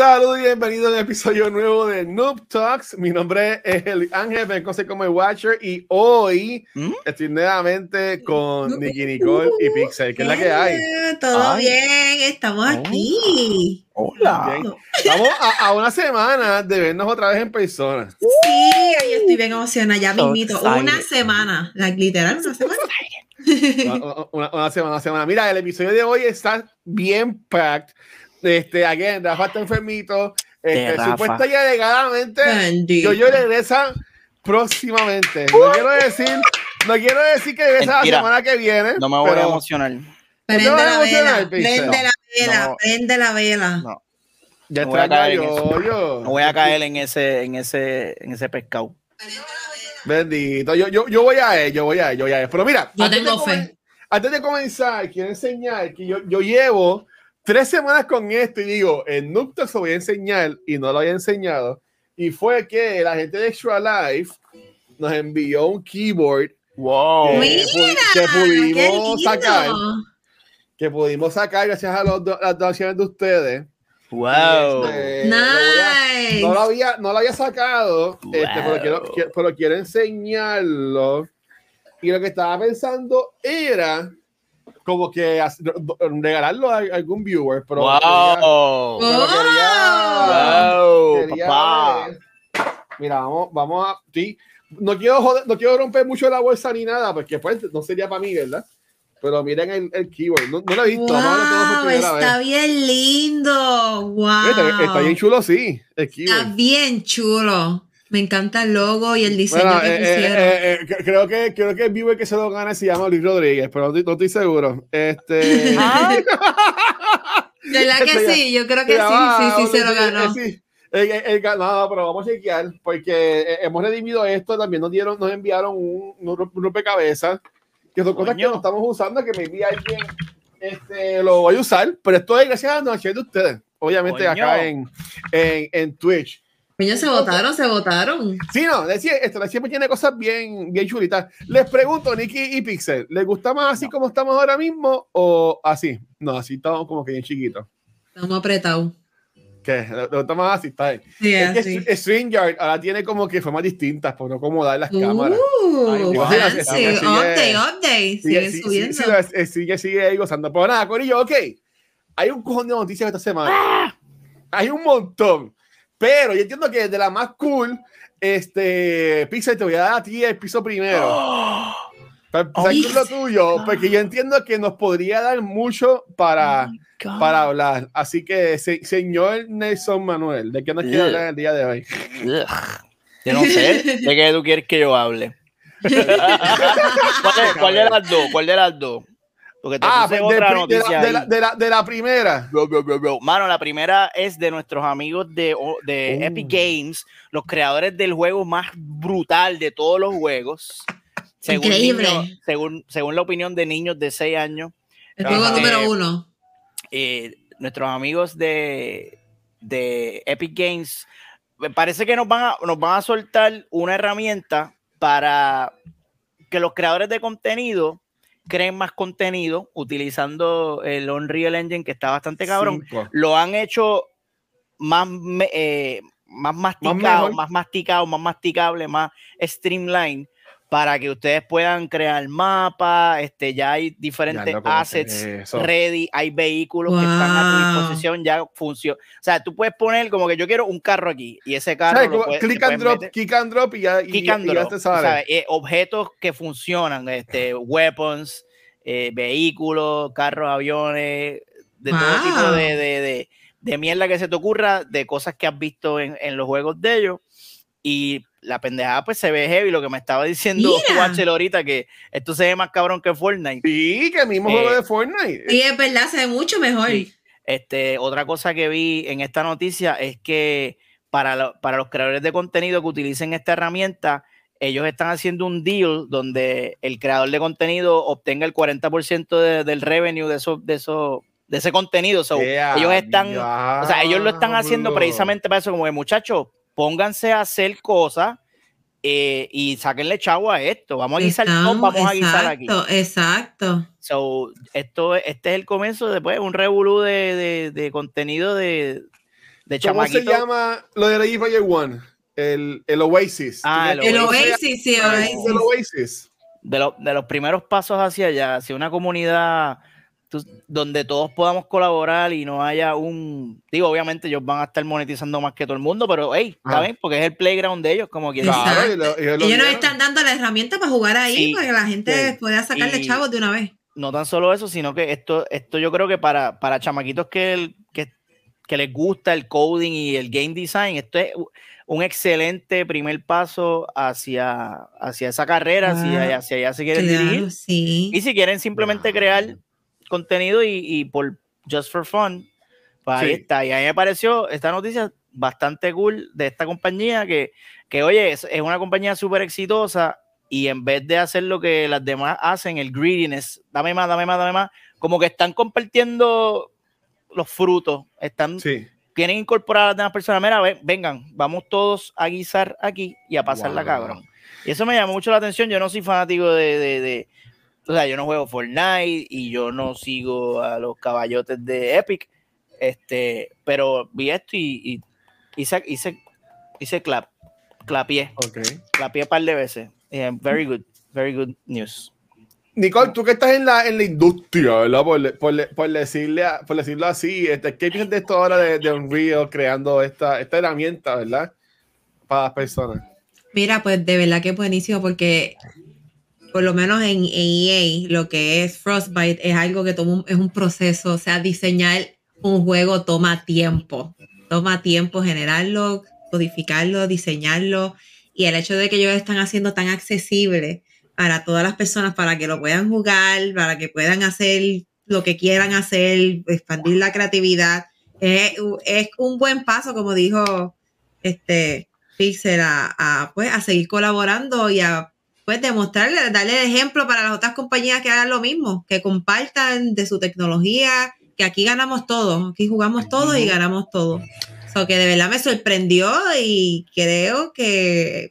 Saludos y bienvenidos a un episodio nuevo de Noob Talks. Mi nombre es el Ángel, me conoce como el Watcher y hoy ¿Mm? estoy nuevamente con Nicky Nicole y Pixel, que es la que hay. Todo Ay. bien, estamos aquí. Hola. Bien. Vamos a, a una semana de vernos otra vez en persona. Sí, ahí estoy bien emocionada. Ya So mismito, una semana, like, literal, una semana. Una, una- una semana, una semana. Mira, el episodio de hoy está bien packed. Este, again, Rafa está enfermito. Este, supuesta y alegadamente, Bendito. yo, yo regresa próximamente. No quiero decir, no quiero decir que regresa la semana que viene. No me voy a pero- emocionar. Prende ¿No te vas a la emocionar, vela, prende la vela, No. prende la vela. No. Ya No voy a caer en yo, yo. No voy a caer en ese, en ese, en ese pescado. Bendito. Yo, yo, yo voy a él, yo voy a él, yo voy a él. Pero mira, Yo antes tengo de fe. Antes de comenzar, quiero enseñar que yo, yo llevo tres semanas con esto y digo, en Nuptos lo voy a enseñar y no lo había enseñado. Y fue que la gente de Extra Life nos envió un keyboard Wow. que, Mira, que ¡Qué pudimos sacar, que pudimos sacar gracias a los do- las donaciones de ustedes. Wow. Este, lo voy a- Nice. no lo había, no lo había sacado, este, pero, Wow. quiero, quiero- pero quiero enseñarlo. Y lo que estaba pensando era como que regalarlo a algún viewer, pero quería- Wow. pero quería- Wow, quería papá. ver. Mira, vamos, vamos a. Sí, no quiero joder- no quiero romper mucho la bolsa ni nada, porque pues no sería para mí, ¿verdad? Pero miren el, el keyboard. No, no lo he visto. Wow, está vez. bien lindo. Wow. Está, está bien chulo, sí. El Está bien chulo. Me encanta el logo y el diseño Bueno, que eh, eh, pusieron. eh, eh, cre- creo que creo que el viewer que se lo gana se llama Luis Rodríguez, pero no, estoy- no estoy seguro. Este. ¿Verdad que Este sí? Yo creo que sí, sí, sí, se lo ganó. eh, sí. El, el- el ganado, pero vamos a chequear porque eh, hemos redimido esto. También nos dieron, nos enviaron un, un ro- un rompecabezas que son cosas que Coño. no estamos usando. Que maybe alguien este, lo voy a usar, pero esto es gracias a la donación de ustedes, obviamente Coño. acá en, en, en Twitch. Se votaron, se votaron. Sí, no, decía, esto siempre tiene cosas bien, bien chulitas. Les pregunto, Nicky y Pixel, ¿les gusta más así como estamos ahora mismo o así? No, así estamos como que bien chiquitos. Estamos apretados. ¿Qué? ¿Les gusta más así? Está bien. Sí, Es que así. Str- StreamYard ahora tiene como que formas distintas por no acomodar las cámaras. Uh, Ay, wow. fancy. Sigue- sigue- Update, update. Siguen sí, subiendo. sí, sí, sigue, sigue ahí gozando. Pero nada, Corillo, ok. Hay un cojón de noticias esta semana. ¡Ah! Hay un montón. Pero yo entiendo que de la más cool, este, Pixel, te voy a dar a ti el piso primero. Para empezar Oh, con lo tuyo, porque yo entiendo que nos podría dar mucho para, para hablar. Así que, se- señor Nelson Manuel, ¿de qué nos quiere hablar el día de hoy? Yo no sé de qué tú quieres que yo hable. ¿Cuál, cuál de las dos? ¿Cuál de las dos? Porque te Ah, puse de, otra pri- de noticia la, de, la, ahí. de la- de la primera. Bro, bro, bro, bro. Mano, la primera es de nuestros amigos de, de Oh. Epic Games, los creadores del juego más brutal de todos los juegos. Según Increíble. niños- según, según la opinión de niños de 6 años, El juego Ajá. número uno. eh, nuestros amigos de, de Epic Games, me parece que nos van, a, nos van a soltar una herramienta para que los creadores de contenido creen más contenido utilizando el Unreal Engine que está bastante cabrón. Cinco. Lo han hecho más, eh, más masticado, mejor. más, masticado, más masticable, más streamline para que ustedes puedan crear mapas, este, ya hay diferentes Ya, assets eso. ready, hay vehículos que están a tu disposición, ya funciona. O sea, tú puedes poner como que yo quiero un carro aquí y ese carro ¿Sabes? lo puedes- click and drop, meter- kick and drop y ya, y, ya- and y ya drop, te sale. ¿sabes? Eh, objetos que funcionan, este, weapons, eh, vehículos, carros, aviones, de todo tipo de, de, de- de mierda que se te ocurra, de cosas que has visto en, en los juegos de ellos. Y la pendejada pues se ve heavy, lo que me estaba diciendo. Watcher ahorita, que esto se ve más cabrón que Fortnite. Sí, que el mismo Eh, juego de Fortnite. Sí, es verdad, se ve mucho mejor. Sí. Este, otra cosa que vi en esta noticia es que para, lo- para los creadores de contenido que utilicen esta herramienta, ellos están haciendo un deal donde el creador de contenido obtenga el 40% de- del revenue de eso, de eso, de ese contenido. So, Yeah, ellos están, o sea, ellos lo están haciendo precisamente para eso, como de muchachos, pónganse a hacer cosas eh, y sáquenle chavo a esto. Vamos a guisar todo, Estamos- vamos a guisar aquí. exacto, exacto. So, esto, este es el comienzo de pues, un revolú de, de, de contenido de, de ¿Cómo se llama lo de Ready Player One? El, el Oasis. Ah, ¿Tú el Oasis, sí, Oasis. el Oasis? de, lo- de los primeros pasos hacia allá, hacia una comunidad donde todos podamos colaborar y no haya un. Digo, obviamente ellos van a estar monetizando más que todo el mundo, pero hey, Ajá. ¿saben? Porque es el playground de ellos, como dice. Claro, y lo- y lo Ellos nos están dando la herramienta para jugar ahí, Sí, para que la gente sí. pueda sacarle Y- chavos de una vez. No tan solo eso, sino que esto, esto yo creo que para, para chamaquitos que, el- que, que les gusta el coding y el game design, esto es un excelente primer paso hacia, hacia esa carrera, Wow. hacia, hacia allá se quieren dirigir. Claro, sí. Y si quieren simplemente crear contenido y, y por just for fun, pues ahí Sí. está. Y a mí me pareció esta noticia bastante cool de esta compañía que, que oye, es, es una compañía súper exitosa y en vez de hacer lo que las demás hacen, el greediness, dame más, dame más, dame más, como que están compartiendo los frutos, están, Sí. quieren incorporar a las demás personas, mira, ven- vengan, vamos todos a guisar aquí y a pasarla Wow. cabrón. Y eso me llamó mucho la atención, yo no soy fanático de, de, de- o sea, yo no juego Fortnite y yo no sigo a los caballotes de Epic, este, pero vi esto y, y hice, hice, hice clap, clapié, Ok. clapié un par de veces. Eh, very good, very good news. Nicole, tú que estás en la, en la industria, ¿verdad? Por, por- por decirle, a- por decirlo así, este, ¿qué piensas de esto ahora de, de Unreal creando esta, esta herramienta, ¿verdad? Para las personas. Mira, pues de verdad que es buenísimo porque por lo menos en, EA lo que es Frostbite es algo que toma un- es un proceso, o sea, diseñar un juego toma tiempo, toma tiempo generarlo, codificarlo, diseñarlo y el hecho de que ellos están haciendo tan accesible para todas las personas para que lo puedan jugar, para que puedan hacer lo que quieran hacer, expandir la creatividad, es, un buen paso, como dijo este Pixel, a, pues, a seguir colaborando y a pues, demostrarle, darle el ejemplo para las otras compañías que hagan lo mismo, que compartan de su tecnología, que aquí ganamos todos, aquí jugamos todos y ganamos todos. So que de verdad me sorprendió y creo que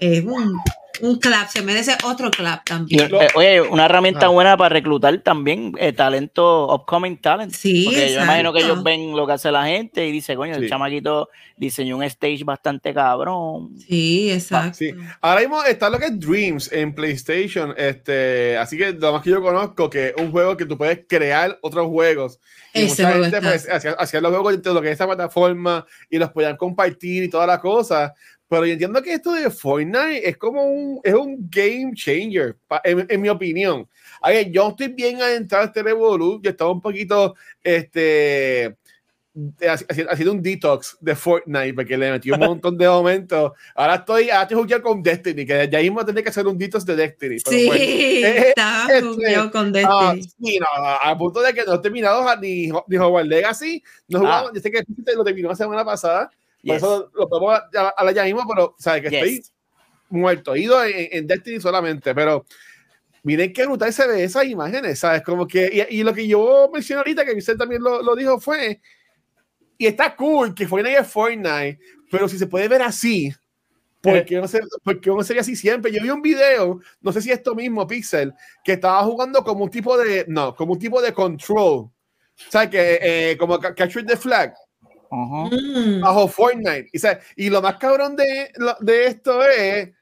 es un, un clap, se merece otro clap Y, también. eh, oye, una herramienta Ah. buena para reclutar también eh, talento, upcoming talent. Sí, Porque yo imagino que ellos ven lo que hace la gente y dice, coño, el Sí. chamaquito diseñó un stage bastante cabrón. Sí, exacto. Sí. Ahora mismo está lo que es Dreams en PlayStation. Este, así que lo más que yo conozco, que es un juego que tú puedes crear otros juegos. Y Ese mucha gente pues, hacía, hacía los juegos de lo que es esa plataforma y los podían compartir y todas las cosas. Pero yo entiendo que esto de Fortnite es como un, es un game changer, pa- en, en mi opinión. A ver, yo estoy bien adentrado en este Revolut, yo estaba un poquito, este, haci- haci- haciendo un detox de Fortnite porque le metí un montón de momentos. Ahora estoy, ahora estoy jugando con Destiny, que ya mismo tendré que hacer un detox de Destiny. pero Sí, bueno. Eh, estaba este, con Ah, Destiny. sí, no, a punto de que no he terminado ni, ni Hogwarts Legacy. No he jugado, Ah. yo sé que lo terminó la semana pasada. Por Yes. eso lo podemos a- hablar ya mismo, pero sabes que Yes. estoy muerto. Ido en, en Destiny solamente, pero miren qué brutal se ve esas imágenes, ¿sabes? Como que, y, y lo que yo mencioné ahorita, que usted también lo, lo dijo, fue, y está cool que Fortnite es Fortnite, pero si se puede ver así, ¿por qué no, se, por qué no sería así siempre? Yo vi un video, no sé si esto mismo, Pixel, que estaba jugando como un tipo de, no, como un tipo de control, ¿sabes? Que, eh, como ca- Capture the Flag Mm. bajo Fortnite. Y, ¿sabes? y lo más cabrón de, de esto es. eh,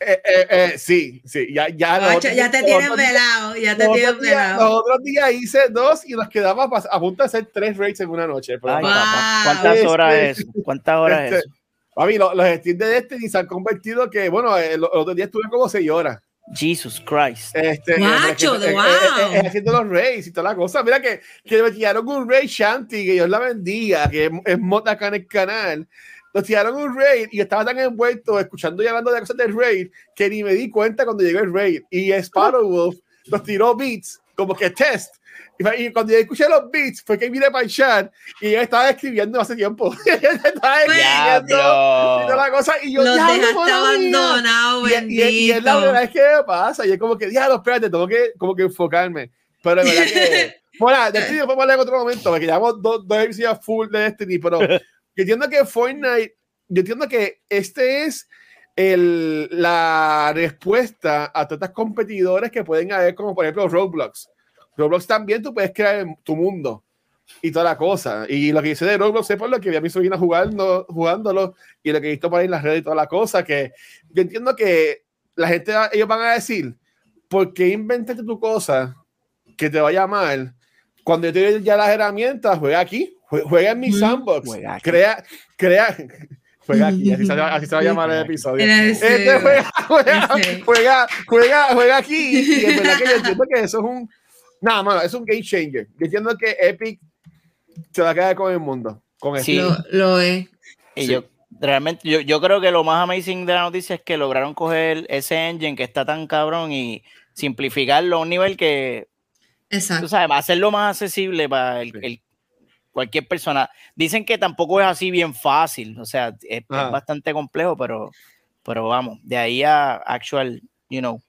eh, eh, sí, sí, ya, ya. los ya te los tienen otros días- velado, ya te los tienen velado. Los otros días hice dos y nos quedaba a punto de hacer tres raids en una noche. Ay. Wow. ¿Cuántas Este- horas es eso? ¿Cuántas horas es Este, eso? Papi, lo- los Steam de Destiny se han convertido que, bueno, eh, los otros días estuve como seis horas. Jesus Christ. Este, Guacho, eh, eh, wow. haciendo los raids y toda la cosa. Mira que, que me tiraron un raid Shanty, que Dios la bendiga, que es, es mod acá en el canal. Nos tiraron un raid y yo estaba tan envuelto escuchando y hablando de cosas del raid que ni me di cuenta cuando llegó el raid. Y Sparrow Wolf nos tiró beats como que test. Y, cuando yo escuché los beats, fue que vine para el chat y yo estaba escribiendo hace tiempo. estaba escribiendo y toda la cosa. Y yo, los ya, dejaste abandonado, y, y, y, es la verdad es que me pasa. Y es como que, diablo, espérate, tengo que, como que enfocarme. Pero es verdad que. bueno, de Destiny podemos hablar en otro momento, porque llevamos dos, dos episodios full de Destiny, pero yo entiendo que Fortnite, yo entiendo que este es el, la respuesta a estos competidores que pueden haber, como por ejemplo Roblox. Roblox también tú puedes crear tu mundo y toda la cosa. Y lo que dice de Roblox es por lo que vi a mi sobrina jugando, jugándolo y lo que he visto por ahí en las redes y toda la cosa, que yo entiendo que la gente, ellos van a decir, ¿por qué inventaste tu cosa que te vaya mal? Cuando yo te doy ya las herramientas, juega aquí, juega en mi sandbox, crea, crea, juega aquí, así se, así se va a llamar el episodio. Este, juega, juega, juega, juega, juega aquí. Y es verdad que yo entiendo que eso es un Nada, mano, es un game changer. Yo entiendo que Epic se va a quedar con el mundo. Con sí, lo, lo, es. Y sí. yo, realmente, yo, yo creo que lo más amazing de la noticia es que lograron coger ese engine que está tan cabrón y simplificarlo a un nivel que. Exacto. Tú sabes, va a hacerlo más accesible para el, el, cualquier persona. Dicen que tampoco es así bien fácil, o sea, es, es bastante complejo, pero, pero vamos, de ahí a actual, you know,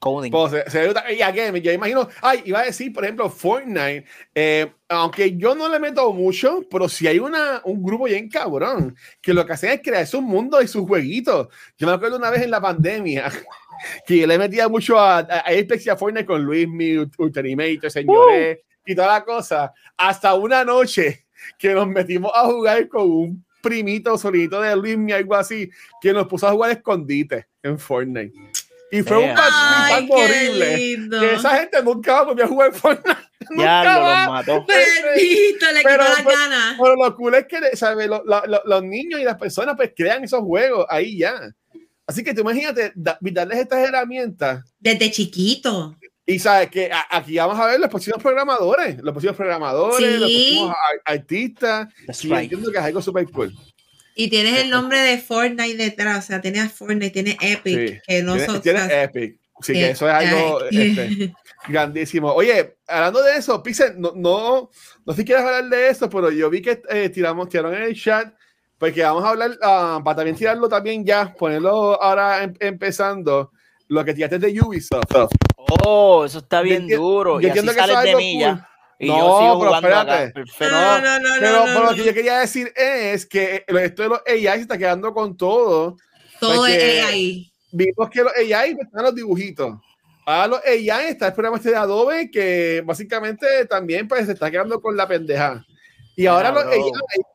Coding. Pues, se, se, y again, yo imagino, ay, iba a decir, por ejemplo, Fortnite, eh, aunque yo no le meto mucho, pero si hay una, un grupo bien cabrón, que lo que hacen es crear su mundo y sus jueguitos. Yo me acuerdo una vez en la pandemia, que le metía mucho a, a, Apex y a Fortnite con Luis, mi Ultimate, señores, uh. y toda la cosa, hasta una noche que nos metimos a jugar con un primito solito de Luis, algo así, que nos puso a jugar escondite en Fortnite. Y fue un partido horrible. Lindo. Que esa gente nunca va a jugar Fortnite. Ya lo los mató. Bendito, le pero, quitó la gana. Pero lo cool es que ¿sabe? Lo, lo, lo, los niños y las personas pues crean esos juegos ahí ya. Así que tú imagínate da, darles estas herramientas. Desde chiquito. Y sabes que aquí vamos a ver los próximos programadores, los próximos programadores, sí. los próximos artistas. y right. entiendo que es algo súper cool. Y tienes el nombre de Fortnite detrás, o sea, tienes Fortnite, tienes Epic, sí. que no son. Tienes Epic, sí, que eso es algo este, grandísimo. Oye, hablando de eso, Pixel, no, no, no sé si quieres hablar de eso, pero yo vi que eh, tiramos, tiraron en el chat, porque vamos a hablar, uh, para también tirarlo también ya, ponerlo ahora em, empezando, lo que tiraste de Ubisoft. Oh, eso está bien yo, duro. Yo y así que sales de mí ya. Y no, yo sigo pero espérate. No, no, no, pero, no, pero lo que yo quería decir es que esto de los AI se está quedando con todo. Todo es AI. Vimos que los AI están los dibujitos. Ahora los AI está el programa este de Adobe que básicamente también pues se está quedando con la pendeja. Y ahora los AI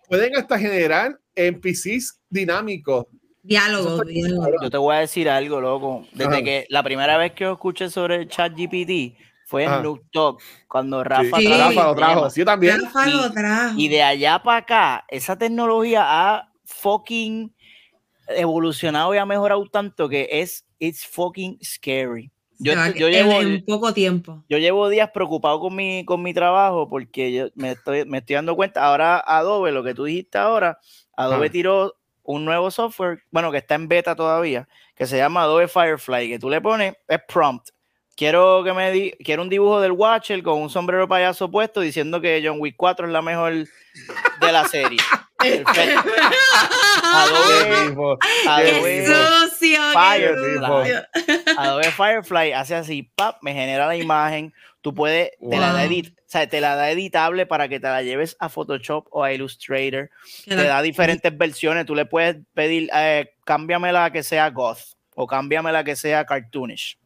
pueden hasta generar NPCs dinámicos. Diálogo, diálogo. Yo te voy a decir algo, loco. Desde Ajá. que la primera vez que yo escuché sobre el chat GPT, fue en Noob Talk, cuando Rafa, sí. Rafa lo trajo. Sí, también. Rafa lo trajo. Y, y, de allá para acá, esa tecnología ha fucking evolucionado y ha mejorado tanto que es it's fucking scary. Yo, yo llevo en poco tiempo. Yo llevo días preocupado con mi, con mi trabajo porque yo me estoy, me estoy dando cuenta. Ahora Adobe, lo que tú dijiste ahora, Adobe ah. tiró un nuevo software, bueno, que está en beta todavía, que se llama Adobe Firefly, que tú le pones, es prompt quiero que me di, quiero un dibujo del Watcher con un sombrero payaso puesto diciendo que John Wick 4 es la mejor de la serie. Perfecto. Adobe, Adobe sucio, Firefly. Adobe Firefly hace así, pap, me genera la imagen. Tú puedes, wow. te la da edit, o sea, te la da editable para que te la lleves a Photoshop o a Illustrator. Te da diferentes versiones. Tú le puedes pedir, eh, cámbiamela que sea goth o cámbiamela que sea cartoonish.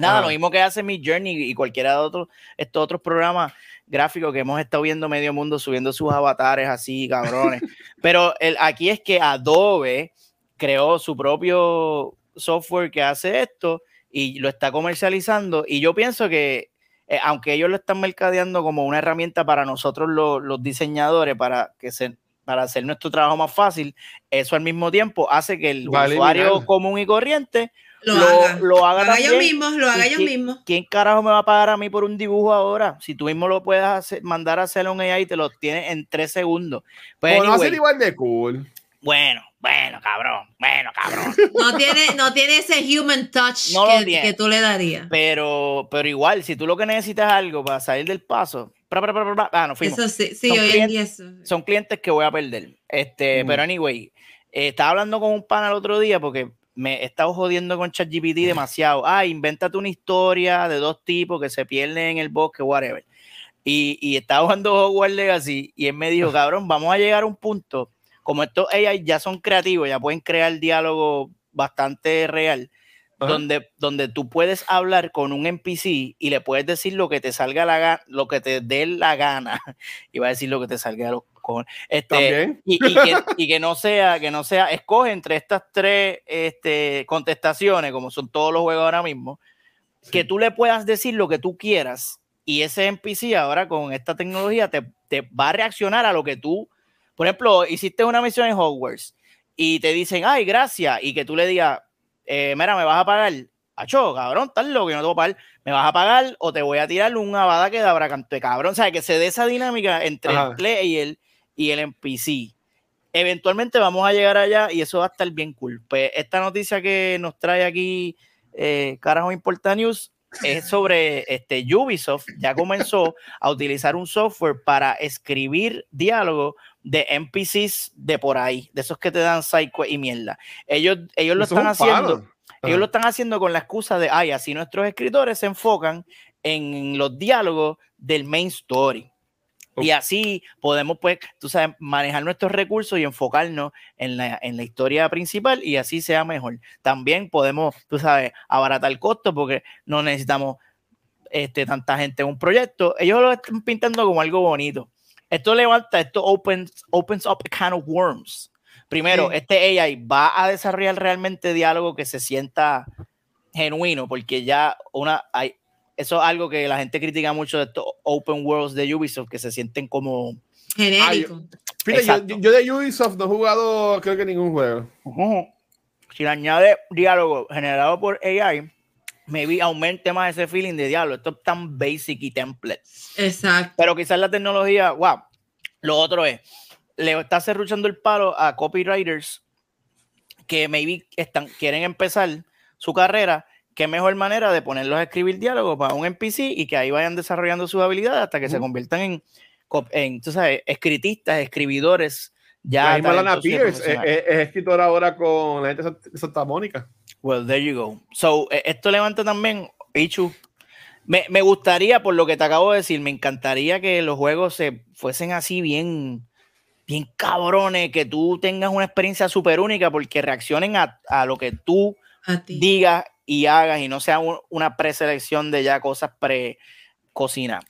Nada, ah. lo mismo que hace mi Journey y cualquiera de otros, estos otros programas gráficos que hemos estado viendo medio mundo subiendo sus avatares así, cabrones. Pero el, aquí es que Adobe creó su propio software que hace esto y lo está comercializando. Y yo pienso que, eh, aunque ellos lo están mercadeando como una herramienta para nosotros los, los diseñadores, para que se, para hacer nuestro trabajo más fácil, eso al mismo tiempo hace que el vale, usuario común y corriente lo, lo, haga. Lo haga, lo haga ellos mismos, lo haga ellos mismos. ¿Quién carajo me va a pagar a mí por un dibujo ahora? Si tú mismo lo puedes hacer, mandar a hacer un AI y te lo tienes en tres segundos. Pues, anyway, no hacer igual de cool. Bueno, bueno, cabrón, bueno, cabrón. No tiene, no tiene ese human touch No que, tiene. que tú le darías. Pero, pero igual, si tú lo que necesitas es algo para salir del paso, pra, pra, pra, pra, pra, ah, no fuimos. Eso sí, sí, Son hoy en clientes- día eso. Son clientes que voy a perder. Este, Mm. pero anyway, eh, estaba hablando con un pana el otro día porque me he estado jodiendo con ChatGPT demasiado. Ah, invéntate una historia de dos tipos que se pierden en el bosque, whatever. Y, y estaba jugando Hogwarts Legacy y él me dijo, cabrón, vamos a llegar a un punto, como estos AI ya son creativos, ya pueden crear diálogo bastante real, donde, donde tú puedes hablar con un NPC y le puedes decir lo que te salga la gana, lo que te dé la gana. Iba a decir lo que te salga de los cojones. Este, y, y que, y que no sea, que no sea, escoge entre estas tres este, contestaciones, como son todos los juegos ahora mismo, que tú le puedas decir lo que tú quieras y ese NPC ahora con esta tecnología te, te va a reaccionar a lo que tú, por ejemplo, hiciste una misión en Hogwarts y te dicen, ay, gracias, y que tú le digas, eh, mira, me vas a pagar, acho, cabrón, estás loco, yo no te voy a pagar, me vas a pagar o te voy a tirar un abada que dabra canto de cabrón, o sea, que se dé esa dinámica entre Ajá. el player y el NPC. Eventualmente vamos a llegar allá y eso va a estar bien cool. Pues esta noticia que nos trae aquí, eh, Carajo Importa News, es sobre este Ubisoft. Ya comenzó a utilizar un software para escribir diálogo de NPCs de por ahí, de esos que te dan psycho y mierda. Ellos, ellos lo están haciendo. palo. Ellos lo están haciendo con la excusa de, ay, así nuestros escritores se enfocan en los diálogos del main story. Y así podemos, pues, tú sabes, manejar nuestros recursos y enfocarnos en la, en la historia principal y así sea mejor. También podemos, tú sabes, abaratar costos porque no necesitamos este, tanta gente en un proyecto. Ellos lo están pintando como algo bonito. Esto levanta, esto opens, opens up a can of worms. Primero, Sí. este AI va a desarrollar realmente diálogo que se sienta genuino, porque ya una hay, eso es algo que la gente critica mucho de estos open worlds de Ubisoft, que se sienten como Genérico. Fíjate, yo, yo de Ubisoft no he jugado, creo que ningún juego. Ujú. Si le añade diálogo generado por AI, maybe aumente más ese feeling de diálogo. Esto es tan basic y template. Exacto. Pero quizás la tecnología, wow. Lo otro es, le está cerruchando el palo a copywriters que maybe están, quieren empezar su carrera. Qué mejor manera de ponerlos a escribir diálogos para un NPC y que ahí vayan desarrollando sus habilidades hasta que se conviertan en, en tú sabes, escritistas, escribidores. Ya y Pierce es, profesionales. es- es escritora ahora con la gente de Sant- de Santa Mónica. Well, there you go. So, eh, esto levanta también, Ichu. Me, me gustaría, por lo que te acabo de decir, me encantaría que los juegos se fuesen así bien, bien cabrones, que tú tengas una experiencia súper única porque reaccionen a, a lo que tú A digas y hagas y no sea un- una preselección de ya cosas pre-cocinadas.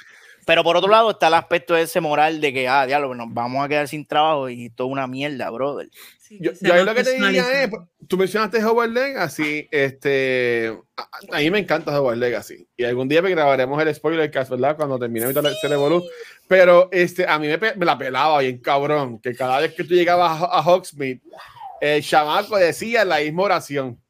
Pero por otro lado está el aspecto ese moral de que, ah, diablo, nos vamos a quedar sin trabajo y todo una mierda, brother. Sí, Yo, yo ahí lo que te diría es, personalizado. tú mencionaste Hogwarts Legacy, este, a, a mí me encanta Hogwarts Legacy, y algún día me grabaremos el spoiler cast, ¿verdad? Cuando termine mi Celebolu, pero este, a mí me la pelaba bien cabrón, que cada vez que tú llegabas a, a Hogsmeade, el chamaco decía la misma oración.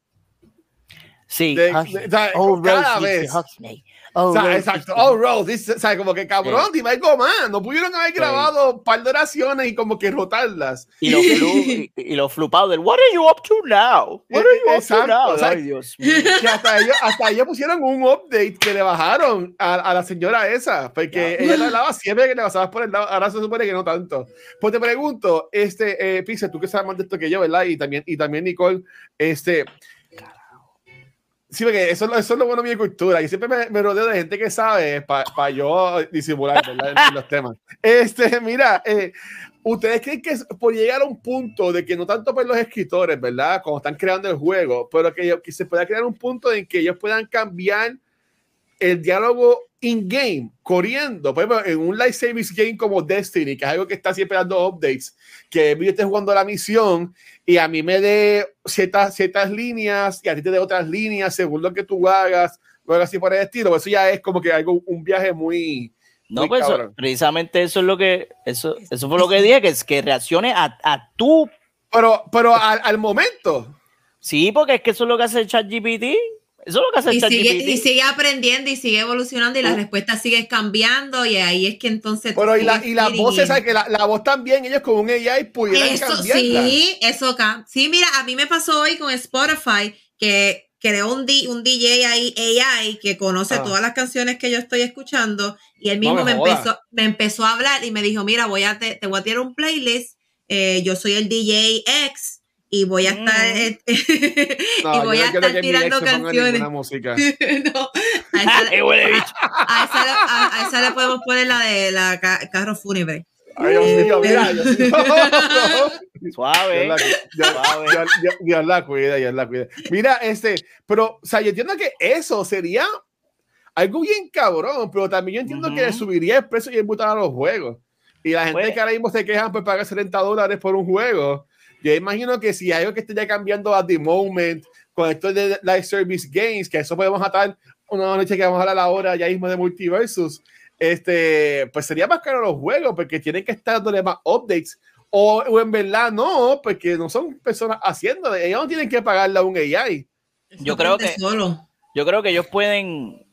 Sí, De- Huxley. de- o sea, oh, cada Rose, vez. Huxley. Oh, O sea, Rose, exacto. Oh, Rose, dice- o sea, como que cabrón, dime algo más. No pudieron haber grabado un par de oraciones y como que rotarlas. Y los flu, y, los flupados del What are you up to now? What are you up to Exacto, now? o sea, Ay, Dios mío. que hasta ellos, hasta ellos pusieron un update que le bajaron a, a la señora esa, porque ella le hablaba siempre que le pasabas por el lado, ahora se supone que no tanto. Pues te pregunto, este, eh, tú que sabes más de esto que yo, ¿verdad? Y también, y también Nicole, este... Sí, porque eso, eso es lo bueno de mi cultura. Y siempre me, me rodeo de gente que sabe para yo disimular, ¿verdad? Los temas. Este, mira, eh, ¿ustedes creen que por llegar a un punto de que no tanto por los escritores, ¿verdad? Cuando están creando el juego, pero que, que se pueda crear un punto en que ellos puedan cambiar el diálogo in-game, corriendo, por ejemplo, en un live service game como Destiny, que es algo que está siempre dando updates, que yo esté jugando la misión y a mí me dé ciertas, ciertas líneas y a ti te dé otras líneas según lo que tú hagas, o algo así por el estilo, eso ya es como que algo, un viaje muy... No, muy pues eso- precisamente eso es lo que, eso, eso fue lo que dije, que es que reaccione a, a tu, Pero, pero al, al momento, sí, porque es que eso es lo que hace ChatGPT, Eso es lo que hace Y el sigue, y sigue aprendiendo y sigue evolucionando y las respuestas siguen cambiando y ahí es que entonces... Pero y, la, y las voces. ¿sabes? Que la, la voz también, ellos con un AI pudieran Eso cambiarla. sí, eso acá. Sí, mira, a mí me pasó hoy con Spotify que creó un, di- un DJ ahí, AI que conoce Ah. todas las canciones que yo estoy escuchando y él No mismo me empezó, me empezó a hablar y me dijo, mira, voy a te, te voy a tirar un playlist, eh, yo soy el DJ X y voy a estar, Mm. eh, No, y voy no a estar que tirando canciones. música. No, a esa, a esa le- a- a esa le podemos poner la de la ca- carro fúnebre. Ay, Dios mío, mira, Dios mío. Suave. Dios la, cuida, Dios la cuida. Mira, este, pero, o sea, yo entiendo que eso sería algo bien cabrón, pero también yo entiendo que le Ujú. subiría el precio y embutar a los juegos. Y la gente Pues- que ahora mismo se quejan por pagar 70 dólares por un juego, yo imagino que si hay algo que esté ya cambiando at the moment con esto de Live Service Games, que eso podemos atar una noche que vamos a hablar ahora ya mismo de Multiversus, este, pues sería más caro los juegos porque tienen que estar dándole más updates. O, o en verdad no, porque no son personas haciendo, ellos no tienen que pagarle a un AI. Yo creo que- Solo. Yo creo que ellos pueden.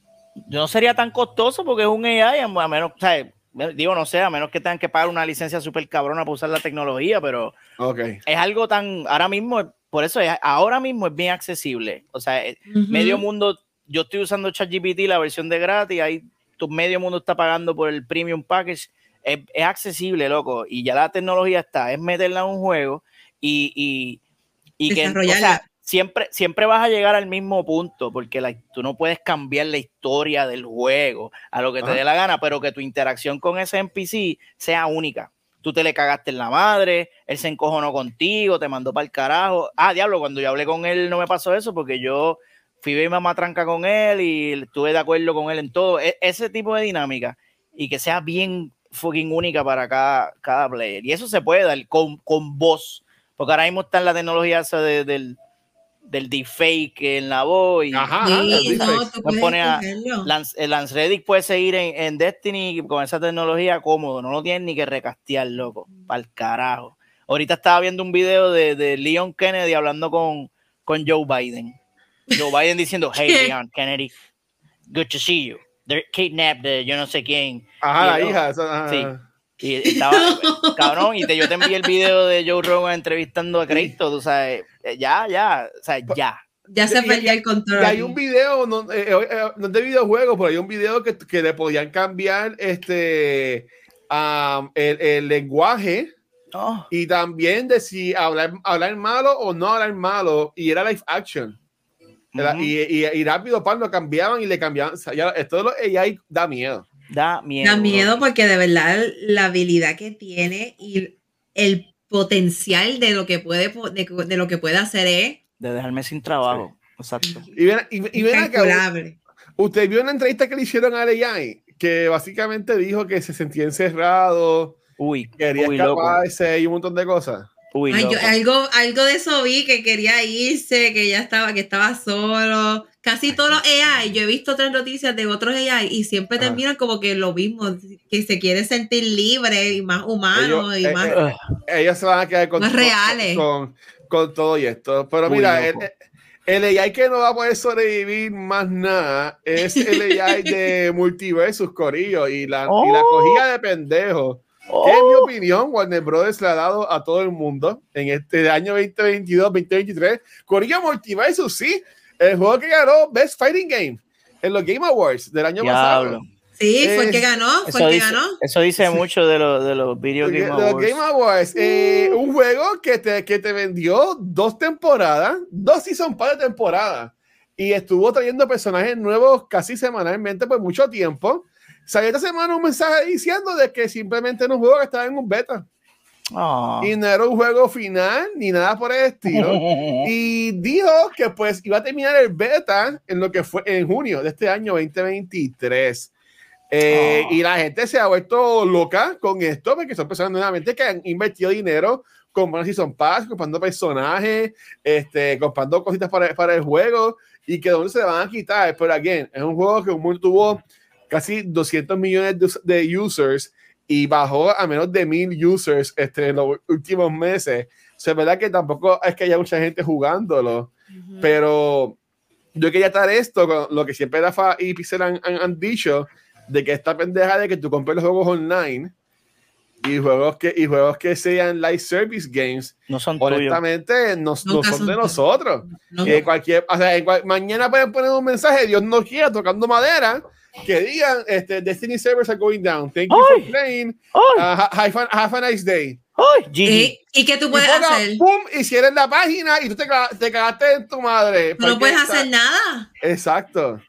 No sería tan costoso porque es un AI, a menos, o sea, digo, no sé, a menos que tengan que pagar una licencia súper cabrona para usar la tecnología, pero Ok. es algo tan. Ahora mismo, por eso es, ahora mismo es bien accesible. O sea, eh, medio mundo, yo estoy usando ChatGPT, la versión de gratis, ahí tu medio mundo está pagando por el premium package. Es, es accesible, loco, y ya la tecnología está, es meterla en un juego y, y, y que o Desarrollarla. sea, siempre, siempre vas a llegar al mismo punto, porque la- tú no puedes cambiar la historia del juego a lo que te dé la gana, pero que tu interacción con ese NPC sea única. Tú te le cagaste en la madre, él se encojonó contigo, te mandó para el carajo. Ah, diablo, cuando yo hablé con él no me pasó eso porque yo fui mi mamá tranca con él y estuve de acuerdo con él en todo. E- ese tipo de dinámica y que sea bien fucking única para cada, cada player. Y eso se puede dar con, con voz, porque ahora mismo está en la tecnología esa de- del, del deepfake en la voz y Ajá, Sí, no, tú puedes a-. Lance, el Lance Reddick puede seguir en, en Destiny con esa tecnología cómodo, no lo tienen ni que recastear, loco, para el carajo. Ahorita estaba viendo un video de, de Leon Kennedy hablando con, con Joe Biden. Joe Biden diciendo, hey Leon Kennedy, good to see you. They kidnapped the yo no sé quién. Ajá, la hija. esa- ajá. Sí. Y estaba, cabrón, y te, yo te envié el video de Joe Rogan entrevistando a Cristo, tú sabes, eh, ya, ya, o sea, ya. Ya se perdió el control. Y hay un video, no, eh, eh, eh, no es de videojuegos, pero hay un video que, que le podían cambiar este am, el, el lenguaje Oh, y también de si hablar, hablar malo o no hablar malo, y era live action. Era- ujú. y, y, y rápido, pan, lo cambiaban y le cambiaban. O sea, ya, esto de los AI da miedo. Da miedo. Da bro. miedo porque de verdad la habilidad que tiene y el potencial de lo que puede de, de lo que puede hacer es de dejarme sin trabajo. Exacto. Y ven, y, y ven acá, usted vio una entrevista que le hicieron a AI, que básicamente dijo que se sentía encerrado, Uy, quería uy, loco. escaparse y un montón de cosas. Uy, Ay, yo- loco. algo, algo de eso vi que quería irse, que ya estaba, que estaba solo. Casi todos los AI, yo he visto otras noticias de otros AI y siempre Ajá. terminan como que lo mismo, que se quiere sentir libre y más humano Ellos- y eh, más. eh, Ugh. ellos se van a quedar con, Más con- reales. Con, con todo y esto. Pero Muy mira, el, el AI que no va a poder sobrevivir más nada es el AI de Multiversus Corillo y la, y la Oh. cogida de pendejo. Que en mi Oh, opinión, Warner Brothers le ha dado a todo el mundo en este año 2022-2023. Corillo Multiversus, sí, el juego que ganó Best Fighting Game en los Game Awards del año Diablo. pasado. Sí, fue el que ganó, fue Eso el que dice, ganó. eso dice mucho de, los de los Video De- Game de Awards. los Game Awards. eh, un juego que te, que te vendió dos temporadas, dos season par de temporada. Y estuvo trayendo personajes nuevos casi semanalmente por mucho tiempo. Salió esta semana un mensaje diciendo de que simplemente era un juego que estaba en un beta. Ah. Y no era un juego final ni nada por el estilo. y dijo que pues iba a terminar el beta en lo que fue en junio de este año 2023. Eh, Oh. Y la gente se ha vuelto loca con esto porque son personas nuevamente que han invertido dinero comprando Season Pass, comprando personajes, este, comprando cositas para, para el juego y que de dónde se le van a quitar. Pero again, es un juego que un mundo tuvo casi 200 millones de, de users y bajó a menos de mil users este, en los últimos meses. O sea, es verdad que tampoco es que haya mucha gente jugándolo, pero yo quería estar esto con lo que siempre Rafa y Pixel han, han, han dicho, de que esta pendeja de que tú compres los juegos online y juegos que, y juegos que sean live service games, No son honestamente no, no son son de nosotros. No. Que cualquier, o sea, en cual- mañana pueden poner un mensaje, Dios no quiera, tocando madera, que digan, este, Destiny servers are going down. Thank you Ay. for playing. ¡Ay! Uh, ha- have, a, have a nice day. Eh, ¿Y qué tú Y puedes ponga, hacer? ¡Pum! Y cierren la página y tú te, te cagaste en tu madre. No puedes está- hacer nada. Exacto.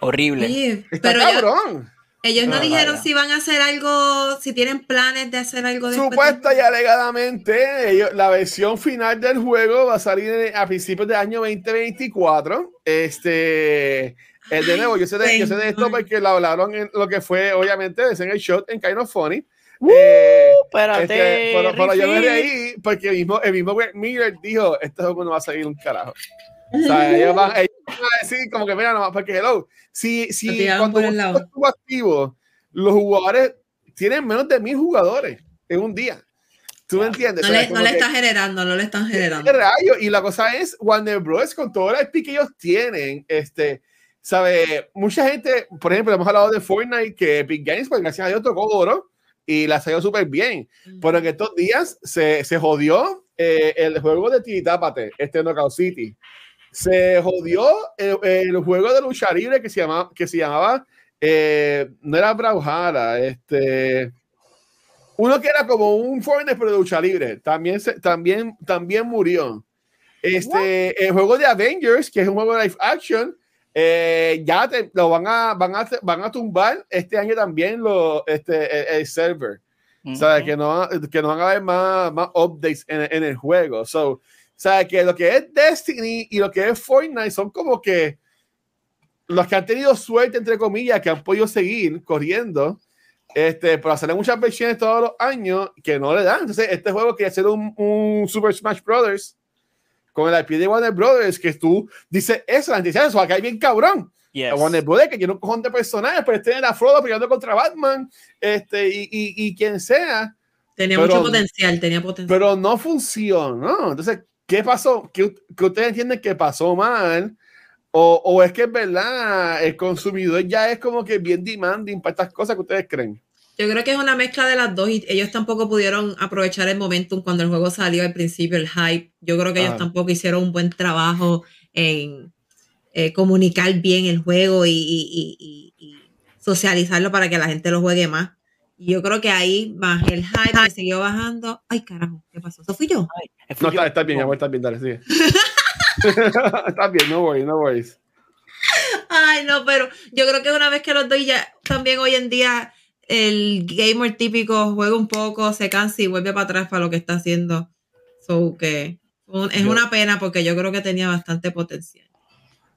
Horrible. Oye, Está pero ya- cabrón. ellos no No, dijeron vaya. si van a hacer algo, si tienen planes de hacer algo después. de- Supuesta y alegadamente, ellos- la versión final del juego va a salir a principios del año 2024. Este, el de nuevo, yo sé de, yo sé de esto porque lo hablaron en lo que fue, obviamente, en el shot en Kind of Funny. Uh, Eh, Espérate. este, pero, yo me reí porque el mismo, el mismo Miller dijo: Este juego no va a salir un carajo. O sea, ellos van, ellos van a decir, como que, mira, no, porque hello, si, si cuando estuvo activo, los jugadores tienen menos de mil jugadores en un día. ¿Tú me entiendes? No O sea, le, no le están generando, no le están ¿Qué generando. rayo? Y la cosa es, Warner Bros. con todo el IP que ellos tienen, este, sabe, mucha gente, por ejemplo, hemos hablado de Fortnite, que Epic Games, pues gracias a Dios tocó oro y la salió súper bien. Pero en estos días se, se jodió eh, el juego de Tiritápate, este Knockout City. Se jodió el, el juego de lucha libre que se llamaba, que se llamaba eh, no era Brawlhalla, este uno que era como un Fortnite pero de lucha libre, también, se- también, también murió. Este, el juego de Avengers, que es un juego de live action, eh, ya te- lo van a, van, a, van a tumbar este año también lo, este, el, el server. O sea, Ujú. que no, que no van a haber más, más updates en, en el juego. So, o sea, que lo que es Destiny y lo que es Fortnite son como que los que han tenido suerte, entre comillas, que han podido seguir corriendo, este, pero hacerle muchas versiones todos los años que no le dan. Entonces, este juego quiere hacer un, un Super Smash Brothers con el IP de Warner Brothers, que tú dices eso, la dice, eso va a caer bien cabrón. Yes. A Warner Brothers, que tiene un cojón de personajes, pero este era Frodo peleando contra Batman, este, y, y, y quien sea, Tenía pero- mucho potencial, tenía potencial. pero no funcionó. Entonces, ¿qué pasó? ¿Qué, qué ustedes entienden que pasó mal? O, ¿O es que es verdad, el consumidor ya es como que bien demanding para estas cosas que ustedes creen? Yo creo que es una mezcla de las dos y ellos tampoco pudieron aprovechar el momentum cuando el juego salió al principio, el hype. Yo creo que ellos Ajá. tampoco hicieron un buen trabajo en eh, comunicar bien el juego y, y- y- y- y socializarlo para que la gente lo juegue más. Y yo creo que ahí más el hype que siguió bajando. Ay, carajo, ¿qué pasó? ¿Eso fui yo? Ay, No, yo. está, está bien, amor, está bien, dale, sigue. está bien, no worries, no worries. Ay, no, pero yo creo que una vez que los doy ya, también hoy en día el gamer típico juega un poco, se cansa y vuelve para atrás para lo que está haciendo. So que un- es Yo- una pena porque yo creo que tenía bastante potencial.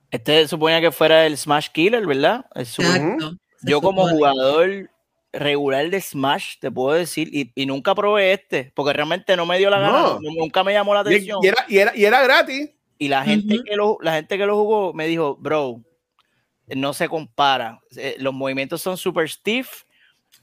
Este suponía que fuera el Smash Killer, ¿verdad? El Exacto. Se Yo como jugador regular de Smash, te puedo decir, y, y nunca probé este, porque realmente no me dio la gana, No. nunca me llamó la atención. y era, y, era, y era gratis. Y la gente, que lo, la gente que lo jugó me dijo, bro, no se compara. Eh, Los movimientos son super stiff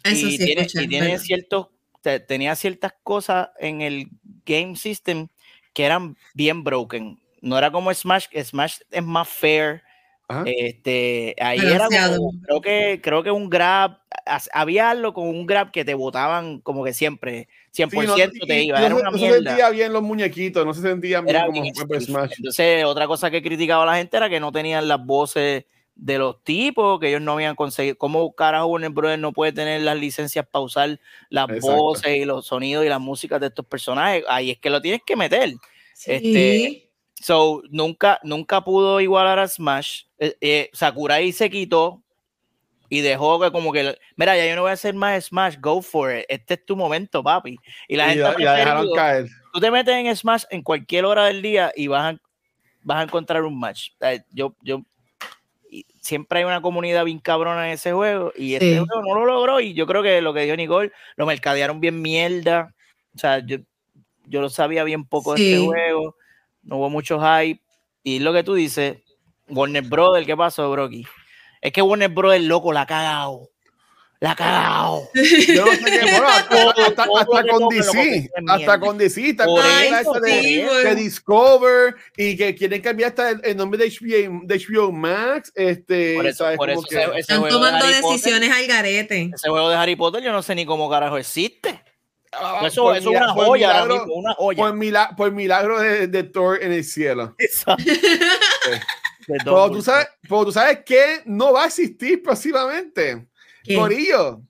Eso y sí, tiene, escuché, y tiene ¿verdad? ciertos, te- tenía ciertas cosas en el game system que eran bien broken. No era como Smash, Smash es más fair. Ajá. Este, ahí era como- creo que creo que un grab, había algo con un grab que te botaban como que siempre, 100% Sí, no, te iba, y era no, se- una no se sentía bien los muñequitos, no se sentían bien Era como. Smash. Entonces, otra cosa que criticaba la gente era que no tenían las voces de los tipos, que ellos no habían conseguido. ¿Cómo carajo Warner Brothers no puede tener las licencias para usar las Exacto. voces y los sonidos y las músicas de estos personajes? Ahí es que lo tienes que meter. Sí. este, So, nunca, nunca pudo igualar a Smash. Eh, eh, Sakurai se quitó y dejó que como que, mira, ya yo no voy a hacer más Smash, go for it. Este es tu momento, papi. Y la Y gente la, ha y la dejaron caer. tú te metes en Smash en cualquier hora del día y vas a, vas a encontrar un match. Eh, Yo, yo, siempre hay una comunidad bien cabrona en ese juego y este Sí. juego no lo logró y yo creo que lo que dio Nicole, lo mercadearon bien mierda. O sea, yo, yo lo sabía bien poco de este juego, no hubo mucho hype y lo que tú dices, Warner Brothers, ¿qué pasó, Brocky? Es que Warner Brothers, loco, la ha cagado. La cagao. Yo no sé qué, bueno, hasta, hasta- hasta con DC, hasta con DC, Por con de. Discover y que quieren cambiar hasta el, el nombre de HBO, de HBO Max. Este, Por eso, ¿sabes? por eso que- ese, ese Están juego de tomando Harry Potter- decisiones al garete. ese juego de Harry Potter, yo no sé ni cómo carajo existe. Ah, Eso, por eso es una joya ahora milagro- mismo, una joya. Por, mila- por milagro de, de Thor en el cielo. Exacto. Pero tú sabes, pero tú sabes que no va a existir próximamente. ¿Qué? Corillo.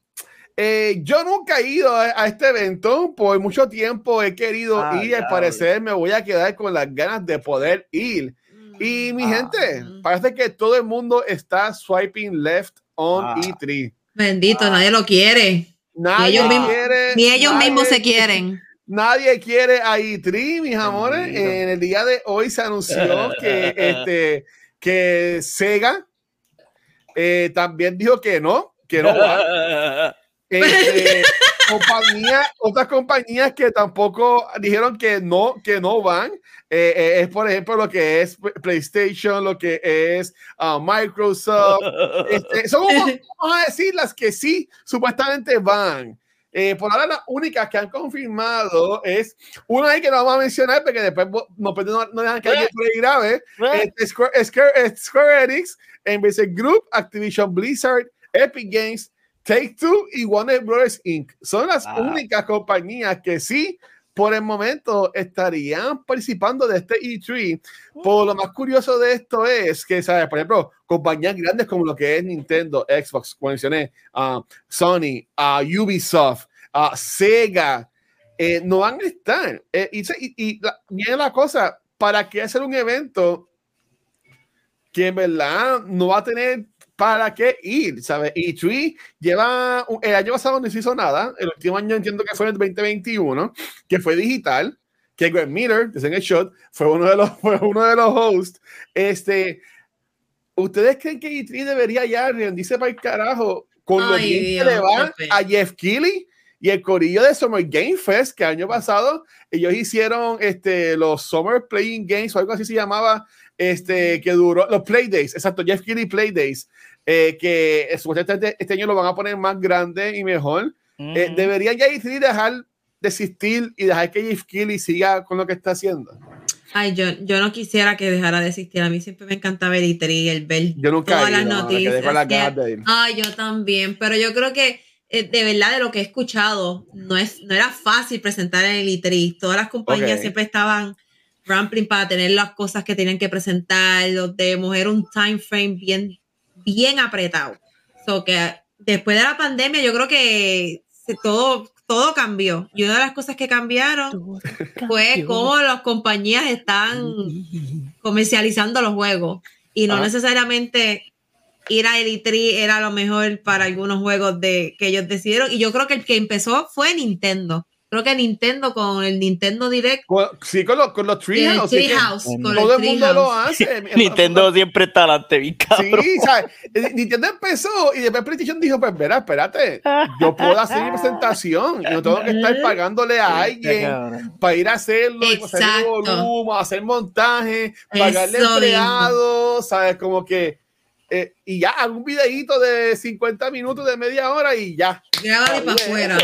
eh, yo nunca he ido a, a este evento, por mucho tiempo he querido Ah, ir y al parecer me voy a quedar con las ganas de poder ir. Y mi Ah. gente, parece que todo el mundo está swiping left on Ah. E3. Bendito, Ah. nadie lo quiere. Nadie ellos mismos- quiere, Ni ellos nadie- mismos se quieren. Nadie quiere a E3, mis amores. Bendito. En el día de hoy se anunció que, este, que Sega eh, también dijo que no, que no va. Este, compañía- otras compañías que tampoco dijeron que no, que no van. eh, eh, es por ejemplo lo que es PlayStation, lo que es ah, Microsoft. Este, son vamos a decir las que sí supuestamente van. Eh, por ahora las únicas que han confirmado es una ahí que no vamos a mencionar porque después no, pues, no, no dejan que alguien ahí grave. Este, Square, Square- Square Enix, NBC Group, Activision Blizzard, Epic Games, Take Two y Warner Bros. Inc. Son las Ah. únicas compañías que sí, por el momento, estarían participando de este E3. Por lo más curioso de esto es que, ¿sabes? Por ejemplo, compañías grandes como lo que es Nintendo, Xbox, como mencioné, ah, Sony, ah, Ubisoft, ah, Sega, eh, no van a estar. Eh, y, y- y la, viene la cosa, ¿para qué hacer un evento que en verdad no va a tener para qué ir? ¿Sabes? E3 lleva, un- el año pasado no se hizo nada, el último año entiendo que fue en el 2021, que fue digital, que Greg Miller, en el shot, fue uno de los, fue uno de los hosts. Este, ¿Ustedes creen que E3 debería ya rendirse para el carajo con lo Ay, bien Dios, que le va a Jeff Keighley y el corillo de Summer Game Fest que año pasado ellos hicieron este, los Summer Playing Games o algo así se llamaba, este, que duró, los Play Days, exacto, Jeff Keighley Play Days, eh, que eh, supuestamente este año lo van a poner más grande y mejor. Eh, Ujú. debería ya E3 dejar de existir y dejar que Jeff Keighley siga con lo que está haciendo. Ay, yo, yo no quisiera que dejara de existir. A mí siempre me encantaba el E3, el ver Yo nunca todas las noticias. ir. Ay, yo también, pero yo creo que eh, de verdad de lo que he escuchado, no, es, no era fácil presentar en el E3. Todas las compañías Ok. siempre estaban rampling para tener las cosas que tenían que presentar, los demos, era un time frame bien, bien apretado. So que después de la pandemia yo creo que todo, todo cambió. Y una de las cosas que cambiaron fue cómo las compañías están comercializando los juegos y no Ajá. necesariamente ir a E3 era lo mejor para algunos juegos de que ellos decidieron y yo creo que el que empezó fue Nintendo. Creo que Nintendo con el Nintendo Direct Con- sí, con los, con los Treehouse. con Todo el el mundo lo hace. Nintendo siempre está adelante, mi cabrón. Sí, ¿sabes? Eh, Nintendo empezó y después PlayStation dijo, pues verá, espérate, yo puedo hacer mi presentación y no tengo que estar pagándole a alguien para ir a hacerlo, hacer volumen, hacer montaje, pagarle Eso empleados, ¿sabes? Como que, eh, y ya, algún videíto de 50 minutos, de media hora y ya. Grábale para afuera.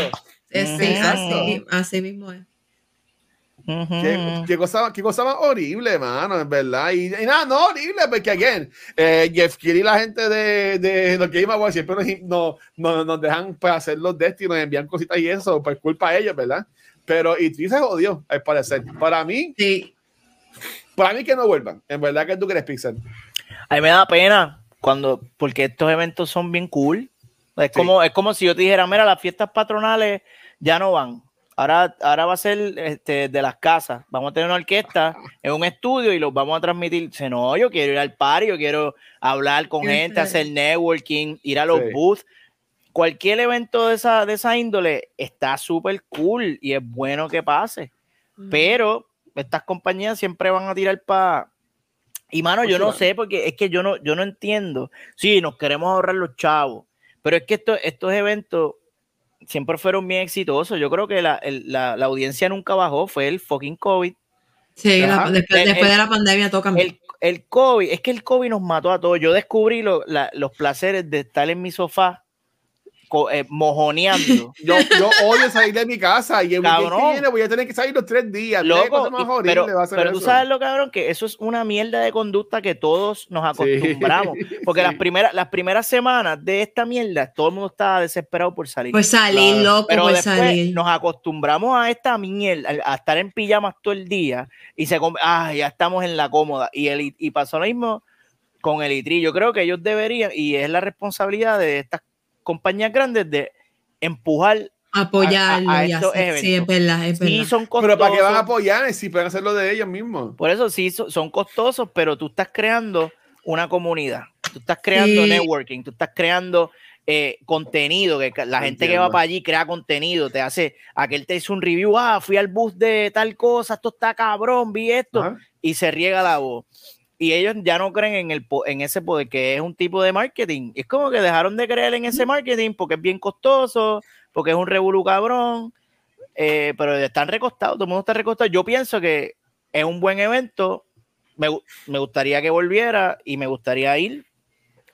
Exacto. así, así mismo es. Qué, qué cosa, qué cosa más horrible, mano, en verdad. Y, y nada, no horrible, porque, again, eh, Jeff Keighley y la gente de, de los Game Awards siempre nos, no, no- nos dejan pues, hacer los destinos, envían cositas y eso, por culpa de ellos, ¿verdad? Pero y se jodió, al parecer. Para mí, Sí. para mí que no vuelvan. En verdad que tú crees, Pixel. A mí me da pena cuando, porque estos eventos son bien cool. Es, Sí. como, es como si yo te dijera, mira, las fiestas patronales ya no van. Ahora, ahora va a ser este, de las casas. Vamos a tener una orquesta en un estudio y los vamos a transmitir. Dice, no, yo quiero ir al party, yo quiero hablar con gente, hacer networking, ir a los Sí. booths. Cualquier evento de esa, de esa índole está súper cool y es bueno que pase. Pero estas compañías siempre van a tirar para. Y mano, Pues yo sí, no sé, porque es que yo no, yo no entiendo. Sí, nos queremos ahorrar los chavos, pero es que esto- estos eventos siempre fueron bien exitosos. Yo creo que la, el- la- la audiencia nunca bajó, fue el fucking COVID. Sí, la- después, El- después el- de la pandemia todo cambió. El, el COVID, es que el COVID nos mató a todos. Yo descubrí lo- los placeres de estar en mi sofá eh, mojoneando. Yo, yo odio salir de mi casa y el que viene voy a tener que salir los tres días. Loco, y- pero, va a ser pero tú eso. sabes lo cabrón que eso es una mierda de conducta que todos nos Sí. acostumbramos. Porque Sí. las primeras, las primeras semanas de esta mierda, todo el mundo estaba desesperado por salir. Por salir, Claro. loco, pero por después salir. nos acostumbramos a esta mierda, a estar en pijamas todo el día y se ah, ya estamos en la cómoda. Y, el, y pasó lo mismo con el ITRI. Yo creo que ellos deberían, y es la responsabilidad de estas compañías grandes de empujar. Apoyarlo a- a y estos hacer. Sí, es eventos. verdad, es Sí, verdad. son costosos. Pero ¿para qué van a apoyar si pueden hacerlo de ellos mismos? Por eso sí so- son costosos, pero tú estás creando una comunidad, tú estás creando Sí. networking, tú estás creando eh, contenido, que la gente que va para allí crea contenido, te hace, aquel te hizo un review, ah, fui al bus de tal cosa, esto está cabrón, vi esto, Ajá. y se riega la voz. Y ellos ya no creen en, el, en ese poder, que es un tipo de marketing. Es como que dejaron de creer en ese marketing porque es bien costoso, porque es un revolú cabrón, eh, pero están recostados, todo el mundo está recostado. Yo pienso que es un buen evento, me, me gustaría que volviera y me gustaría ir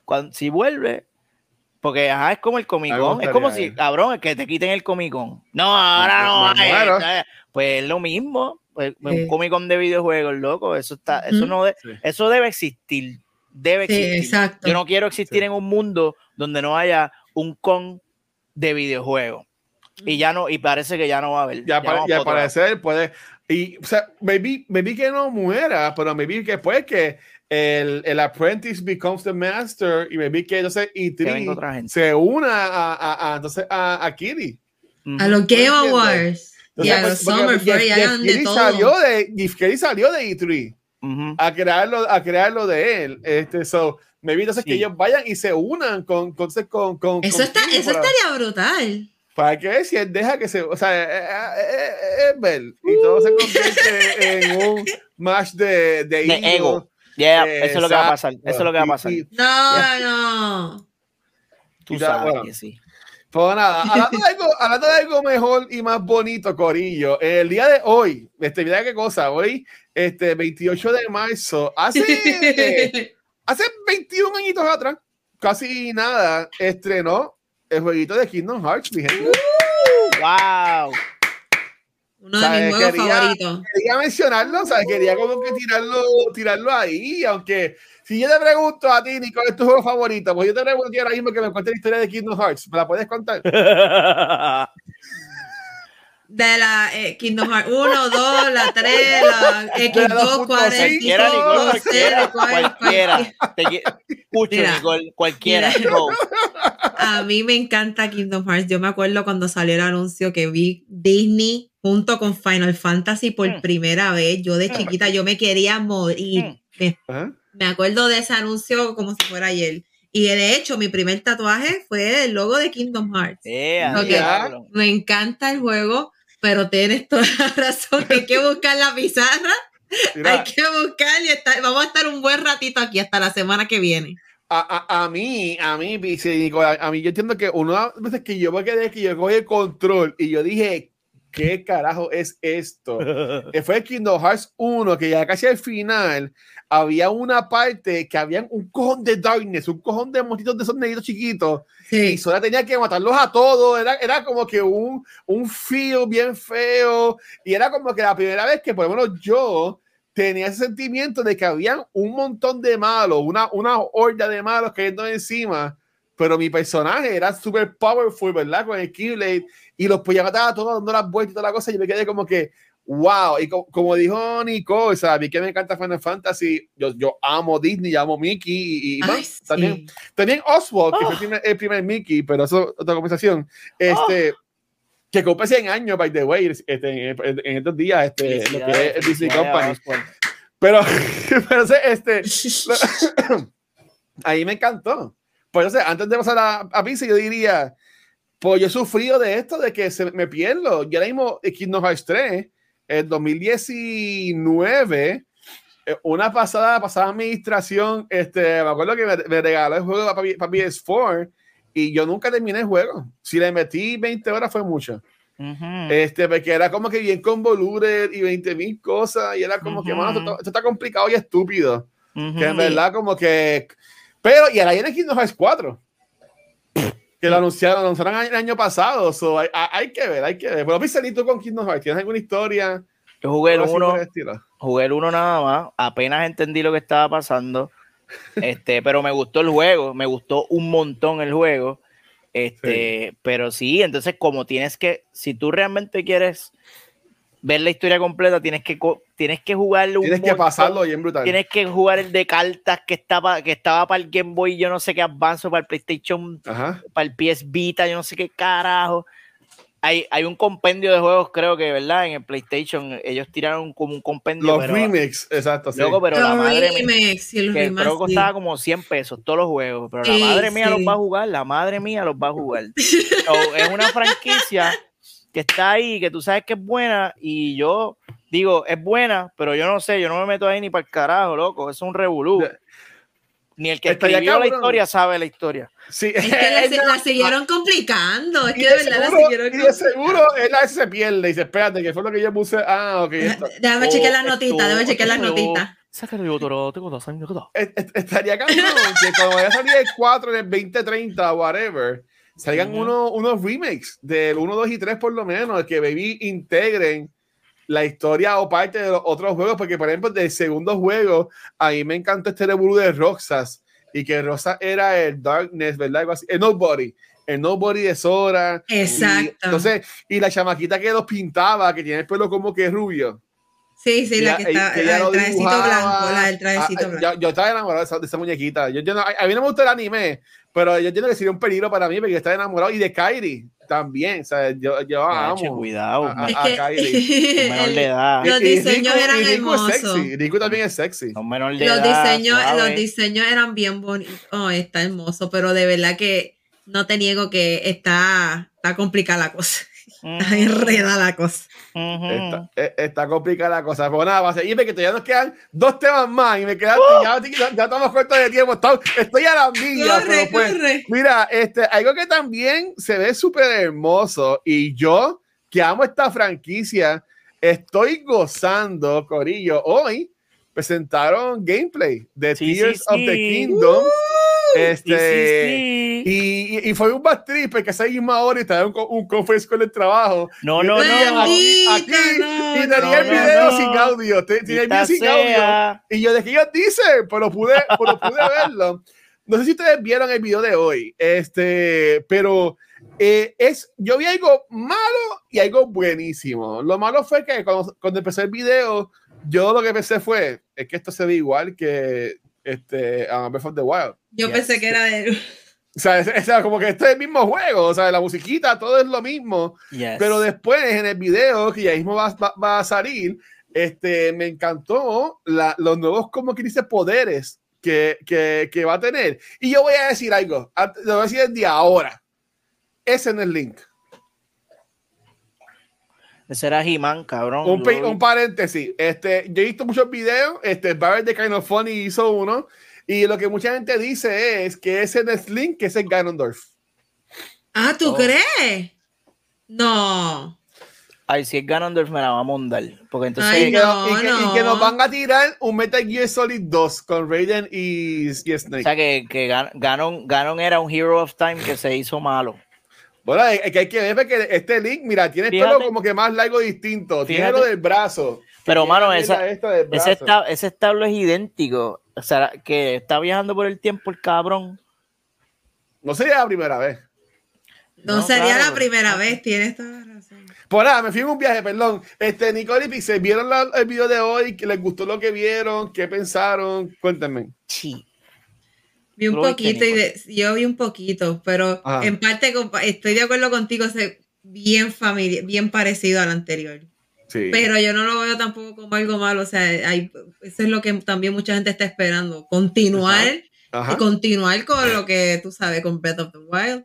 cuando, si vuelve, porque ajá, es como el Comic Con, es como si, cabrón, es que te quiten el Comic Con. No, ahora no, hay, muero. ¿sabes? pues es lo mismo, pues, un Sí. Comic Con de videojuegos, loco, eso está, eso no de- Sí. eso debe existir, debe Sí, existir. exacto. Yo no quiero existir Sí. en un mundo donde no haya un con de videojuegos. Y ya no, y parece que ya no va a haber. Ya, Ya ya parecer puede. Y, o sea, maybe, maybe que no muera, pero maybe que después que el, el apprentice becomes the master y maybe que entonces Que venga E3 otra gente. se una a, a, a, entonces a, a Kitty. Ujú. A los Game entiendo. Awards y a los Entonces, Summer Jeff- Jeff todo. salió de, Jeff Keighley salió de E3 Ujú. a crearlo, a crearlo de él. Este, so, maybe entonces que Sí. ellos vayan y se unan con, con, con, con Eso, con está, eso para- estaría brutal. Para que ver si él deja que se. O sea, eh, eh, eh, eh, es ver. Y todo se convierte en un match de, de, De ego. ego. Yeah, eso es lo que va a pasar. Eso es lo que va a pasar. y- No, no. Tú sabes bueno. que sí. Pues nada, hablando de, algo, hablando de algo mejor y más bonito, Corillo, el día de hoy, este, mira qué cosa, hoy, este 28 de marzo, hace, hace 21 añitos atrás, casi nada, estrenó el jueguito de Kingdom Hearts, mi gente. Wow. Uno de ¿Sabes? mis juegos Quería- favoritos. quería mencionarlo, o sea, quería como que tirarlo, tirarlo ahí, aunque si yo te pregunto a ti, Nico, ¿cuál es tu juego favorito? Pues yo te pregunto ahora mismo que me cuentes la historia de Kingdom Hearts, ¿me la puedes contar? De la eh, Kingdom Hearts 1, 2, la 3, la X2, 2.5, cualquiera, Nicole, 45, cualquiera, 0, cual- cualquiera. Escucho. Nicole, cualquiera. Mira. A mí me encanta Kingdom Hearts. Yo me acuerdo cuando salió el anuncio que vi Disney junto con Final Fantasy por Mm. primera vez. Yo de Mm. chiquita yo me quería morir. Mm. Me, acuerdo de ese anuncio como si fuera ayer. Y de hecho, mi primer tatuaje fue el logo de Kingdom Hearts. Eh. Me encanta el juego, pero tienes toda la razón que hay que buscar la pizarra. Mira, Hay que buscar y estar- vamos a estar un buen ratito aquí hasta la semana que viene. a, a, a mí, a mí, a mí yo entiendo que una de las veces que yo me quedé que yo cogí el control y yo dije, ¿qué carajo es esto? que fue Kingdom Hearts 1, que ya casi al final había una parte que había un cojón de darkness, un cojón de montitos de esos negritos chiquitos, y Sí. Sora tenía que matarlos a todos, era, era como que un, un feel bien feo, y era como que la primera vez que por lo menos yo tenía ese sentimiento de que había un montón de malos, una, una horda de malos cayendo encima, pero mi personaje era súper powerful, ¿verdad? Con el Keyblade, y los podía matar a todos dando las vueltas y toda la cosa, y me quedé como que, wow, y co- como dijo Nicole, o sea, a mí que me encanta Final Fantasy, yo, yo amo Disney, yo amo Mickey, y, y, Ay, sí. también también Oswald, que fue Oh. el primer, el primer Mickey, pero eso es otra conversación. Este, que cumple 100 años, by the way, este, en, en estos días, este, lo que es el Disney Company. Pero, pero este, ahí me encantó. Pues entonces, antes de pasar a, a Pizza, yo diría, pues yo he sufrido de esto, de que se me pierdo. Yo ahora mismo, Kingdom Hearts 3, en 2019, eh, una pasada, pasada administración, este, me acuerdo que me, me regaló el juego para, para PS4 y yo nunca terminé el juego. Si le metí 20 horas fue mucho. Ujú. Este, porque era como que bien convoluted y 20 mil cosas y era como que, Ujú. mano, esto, esto está complicado y estúpido. Ujú. Que en verdad como que... Pero, y ahora viene Kingdom Hearts 4. que lo anunciaron, lo anunciaron el año pasado. So, hay, hay- que ver, hay que ver. Pero Pixel, tú con Kingdom Hearts? ¿Tienes alguna historia? Yo jugué el Algo así por 1, el estilo? jugué el 1 nada más, apenas entendí lo que estaba pasando. Este, pero me gustó el juego, me gustó un montón el juego. Este, pero sí, entonces como tienes que, si tú realmente quieres ver la historia completa, tienes que co- tienes que jugarlo un Tienes que montón. pasarlo bien brutal. Tienes que jugar el de cartas que estaba, que estaba para el Game Boy, yo no sé qué Advance, o para el PlayStation, Ajá. para el PS Vita, yo no sé qué carajo. Hay, hay un compendio de juegos, creo que, ¿verdad? En el PlayStation, ellos tiraron como un compendio. Los pero, remix, exacto. Sí. Loco, pero la Los madre mía, remakes y el que creo que costaba como 100 pesos todos los juegos, pero la Sí, madre mía sí. los va a jugar, la madre mía los va a jugar. So, es una franquicia que está ahí, que tú sabes que es buena y yo digo, es buena, pero yo no sé, yo no me meto ahí ni para el carajo, loco, es un revolú. Ni el que Estaría escribió la cabrón. historia sabe la historia. Sí. Es que la, la siguieron complicando. Es y que de de verdad la seguro, siguieron y de complicando. seguro él a se pierde y dice, espérate, que fue lo que yo puse. Ah, ok. esto. Déjame Oh, chequear las notitas, déjame chequear las notitas. Est- est- Estaría cabrón que cuando vaya a salir el 4 en el 2030, whatever, salgan Ujú. unos, unos remakes del 1, 2 y 3 por lo menos, que Baby integren la historia o parte de los otros juegos, porque por ejemplo del segundo juego, a mí me encantó este revolú de Roxas, y que Roxas era el Darkness, ¿verdad? El Nobody, el Nobody de Sora. Y, Exacto. entonces, y la chamaquita que los pintaba, que tiene el pelo como que rubio. Sí, sí, la Ella- que está, la del trajecito blanco, la del trajecito ah, blanco. yo, yo estaba enamorado de esa, de esa muñequita. Yo, yo no- a, a mí no me gusta el anime, pero yo entiendo que sería un peligro para mí porque yo estaba enamorado. Y de Kairi también. O sea, yo, yo amo. cuidado, Ah, Es a que Kylie. menor de edad. Los diseños Riku- eran es hermosos. sexy. Riku también es sexy. Son menor de los edad, diseños, suave. los diseños eran bien bonitos. Oh, está hermoso, pero de verdad que no te niego que está, está complicada la cosa. Está Ujú, enredada la cosa. ujú. Está, eh, está complicada la cosa. Pero nada, va a seguir porque todavía nos quedan dos temas más y me quedan, ¡Uh! ya, ya, ya estamos cortos de tiempo. Estamos- estoy a la milla, Corre, pero pues, corre. Mira, este, algo que también se ve súper hermoso y yo que amo esta franquicia, estoy gozando, Corillo. Hoy presentaron gameplay de Sí, sí, Tears of the sí. Kingdom. Sí, este, sí. Y, y- y fue un bad trip porque esa misma hora y estaba un, co- un conference call del trabajo. No, no, no. Aquí, aquí, no, y tenía no, el video no. sin audio. te- Tenía el video sin audio. sea. Y yo, ¿de qué ellos dicen? Pero pude, pero pude verlo. No sé si ustedes vieron el video de hoy, este, pero eh, es, yo vi algo malo y algo buenísimo. Lo malo fue que cuando, cuando empecé el video, yo lo que pensé fue, es que esto se ve igual que este, uh, Breath of the Wild. Yo Yes. pensé que era de. O sea, es, es como que este es el mismo juego, o sea, la musiquita, todo es lo mismo. Yes. Pero después en el video que ya mismo va, va- va a salir, este, me encantó la- los nuevos, como que dice, poderes que, que, que va a tener. Y yo voy a decir algo, lo voy a decir desde ahora. Ese no es Link. Ese era He-Man, cabrón. Un, un paréntesis. Este, yo he visto muchos videos. Este, Barrett de Kind of Funny hizo uno. Y lo que mucha gente dice es que ese no es Link, que ese es Ganondorf. Ah, ¿tú Oh. crees? No. Ay, si es Ganondorf me la va a mondar. Porque entonces. Ay, y, que, no, y que- y no. que nos van a tirar un Metal Gear Solid 2 con Raiden y, y Snake. O sea que, que Gan- Ganon, Ganon era un Hero of Time que se hizo malo. Bueno, es que hay que ver porque este Link, mira, tiene el Fíjate. pelo como que más largo distinto. Tiene lo del brazo. Pero, mano, esa-. Ese, esta- ese establo es idéntico. O sea, que está viajando por el tiempo el cabrón. No sería la primera vez. No, No, sería claro. la primera vez, tienes toda la razón. Por nada, me fui en un viaje, perdón. Este, Nicole y Pixel, ¿vieron la- el video de hoy? ¿Que ¿Les gustó lo que vieron? ¿Qué pensaron? Cuéntenme. Sí. Vi un poquito y de- yo vi un poquito, pero Ajá. en parte estoy de acuerdo contigo, es bien familiar, bien parecido al anterior. Sí. Pero yo no lo veo tampoco como algo malo, o sea, hay, eso es lo que también mucha gente está esperando, continuar y continuar con lo que tú sabes con Breath of the Wild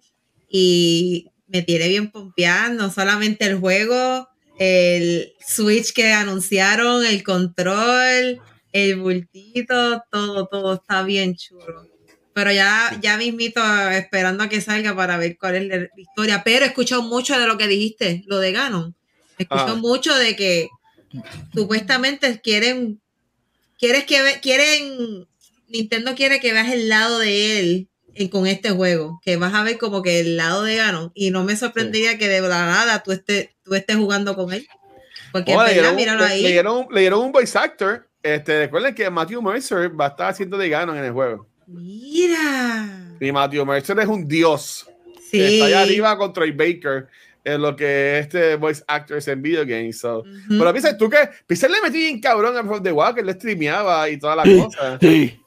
y me tiene bien pompeada, no solamente el juego, el Switch que anunciaron, el control, el bultito, todo, todo está bien chulo. Pero ya, ya mismito esperando a que salga para ver cuál es la historia. Pero he escuchado mucho de lo que dijiste, lo de Ganon. He escuchado Ah. mucho de que supuestamente quieren, quieres que ve- quieren, Nintendo quiere que veas el lado de él en- con este juego, que vas a ver como que el lado de Ganon, y no me sorprendería que de la nada tú estés, tú estés jugando con él. Porque Oh, es le, dieron, le- ahí. le dieron- le dieron un voice actor. Este, recuerden que Matthew Mercer va a estar haciendo de Ganon en el juego. Mira. Y Matthew Mercer es un dios. Sí. Está allá arriba con Troy Baker en lo que es este voice actors en video games. So. Ujú. Pero piensa tú que Pixel le metí bien cabrón a From the Walker, le streameaba y toda la cosa. Sí.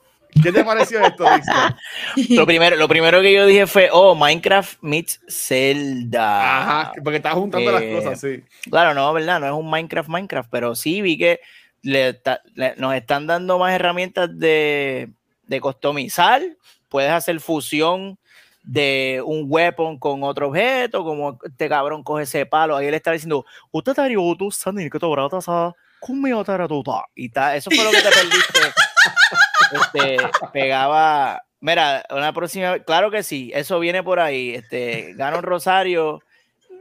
¿Qué te pareció esto? Lo primero, lo primero que yo dije fue, oh, Minecraft meets Zelda. Ajá, porque estás juntando Eh, las cosas, sí. Claro, no, ¿verdad? No es un Minecraft Minecraft, pero sí vi que le ta- le- nos están dando más herramientas de, de customizar. Puedes hacer fusión de un weapon con otro objeto, como este cabrón coge ese palo. Ahí él está diciendo, usted te tu sani que te conmigo te hará tu ta". Y ta- eso fue lo que te perdiste. este, pegaba. Mira, una próxima, claro que sí, eso viene por ahí. Este, Ganon Rosario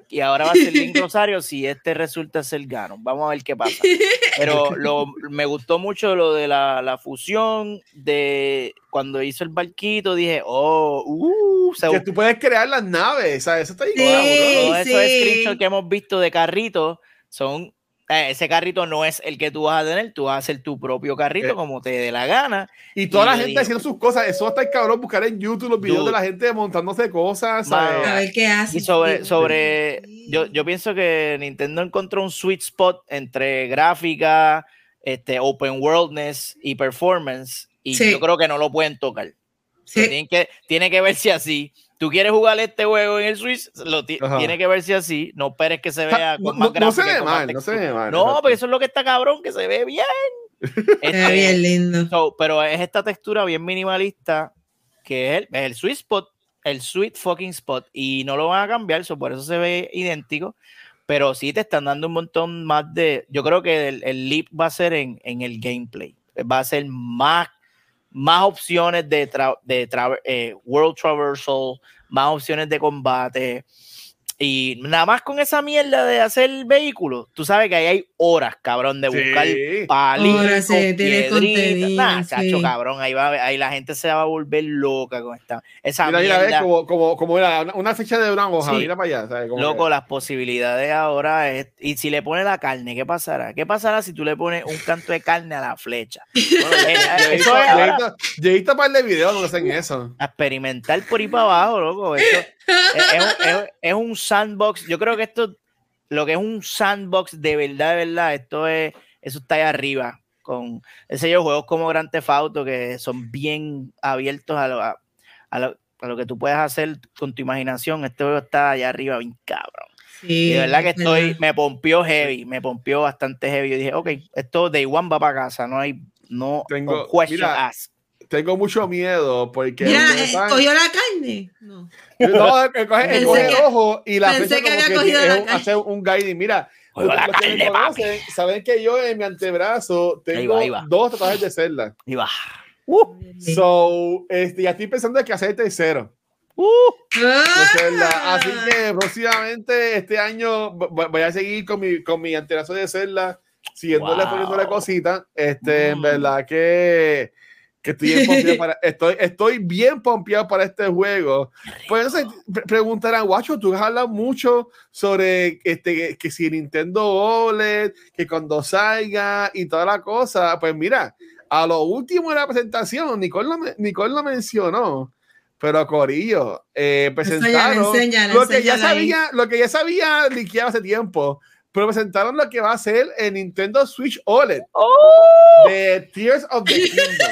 y ahora va a ser Link Rosario si este resulta ser Ganon. Vamos a ver qué pasa. Pero lo, me gustó mucho lo de la, la fusión de cuando hizo el barquito, dije, oh, uh, se Que tú puedes crear las naves, ¿sabes? Eso está bien Sí. todos esos sí. screenshots que hemos visto de carritos son. Eh, ese carrito no es el que tú vas a tener, tú vas a hacer tu propio carrito Eh. como te dé la gana. Y toda Y la gente digo- haciendo sus cosas. Eso va a estar cabrón buscar en YouTube los videos Dude. de la gente montándose cosas. A ver qué hace. Y sobre, sobre yo, yo pienso que Nintendo encontró un sweet spot entre gráfica, este, open worldness y performance. Y Sí. yo creo que no lo pueden tocar. Sí. Tienen que, tiene que verse así. Tú quieres jugar este juego en el Switch, lo tiene que verse así. No esperes que se vea no, con más no- no se ve mal, no se ve mal. No, exacto. pero eso es lo que está cabrón, que se ve bien. Se ve Este, bien lindo. So, pero es esta textura bien minimalista que es el, es el sweet spot, el sweet fucking spot, y no lo van a cambiar, so, por eso se ve idéntico. Pero sí te están dando un montón más de. Yo creo que el, el leap va a ser en, en el gameplay. Va a ser más, más opciones de, tra- de eh, World Traversal, más opciones de combate. Y nada más con esa mierda de hacer vehículos, tú sabes que ahí hay horas, cabrón, de buscar Sí. palitos, piedritas. sí. chacho, cabrón, ahí, va, ahí la gente se va a volver loca con esta. Esa Mira, mira, mierda. ve como, como, como era una, una fecha de una hoja. Sí. Mira para allá. ¿sabes? Como Loco, que- las posibilidades ahora es. Y si le pones la carne, ¿qué pasará? ¿Qué pasará si tú le pones un canto de carne a la flecha? Bueno, Eh, un par de videos donde hacen eso. A experimentar por ahí para abajo, loco. Esto es, es un- es- un sandbox. Yo creo que esto, lo que es un sandbox de verdad, de verdad, esto es, eso está ahí arriba. Con ese yo juegos como Grand Theft Auto que son bien abiertos a lo, a, a lo, a lo que tú puedes hacer con tu imaginación. Este juego está allá arriba, bien cabrón. Sí, Y de verdad que es estoy, verdad. me pompió heavy, me pompió bastante heavy. Yo dije, ok, esto Day One va para casa, no hay, no, Tengo- no question mira, asked. Tengo mucho miedo porque. Mira, eh, cogió la carne. No. No, él coge, él Pensé coge el que- ojo y la pensé que había que cogido la un- carne. hace un guiding. Mira, la carne, papi. conocen saben que yo en mi antebrazo Ahí tengo va, ahí va. dos tatuajes de celda. Y va. Sí. So, este, ya estoy pensando que hacer el tercero. Uh, Ah. de celda. Así que próximamente este año vo- vo- voy a seguir con mi, con mi antebrazo de celda, siguiéndole Wow. poniéndole cositas. Este, en Mm. verdad que, que estoy bien pompeado para, estoy, estoy bien pompeado para este juego. Pues pre- preguntarán, Guacho, tú has hablado mucho sobre este, que, que si Nintendo OLED, que cuando salga y toda la cosa. Pues mira, a lo último de la presentación, Nicole lo, Nicole lo mencionó, pero Corillo, eh, presentaron lo, que ya ahí. sabía, lo que ya sabía liqueado hace tiempo, pero presentaron lo que va a ser el Nintendo Switch OLED de Tears of the Kingdom.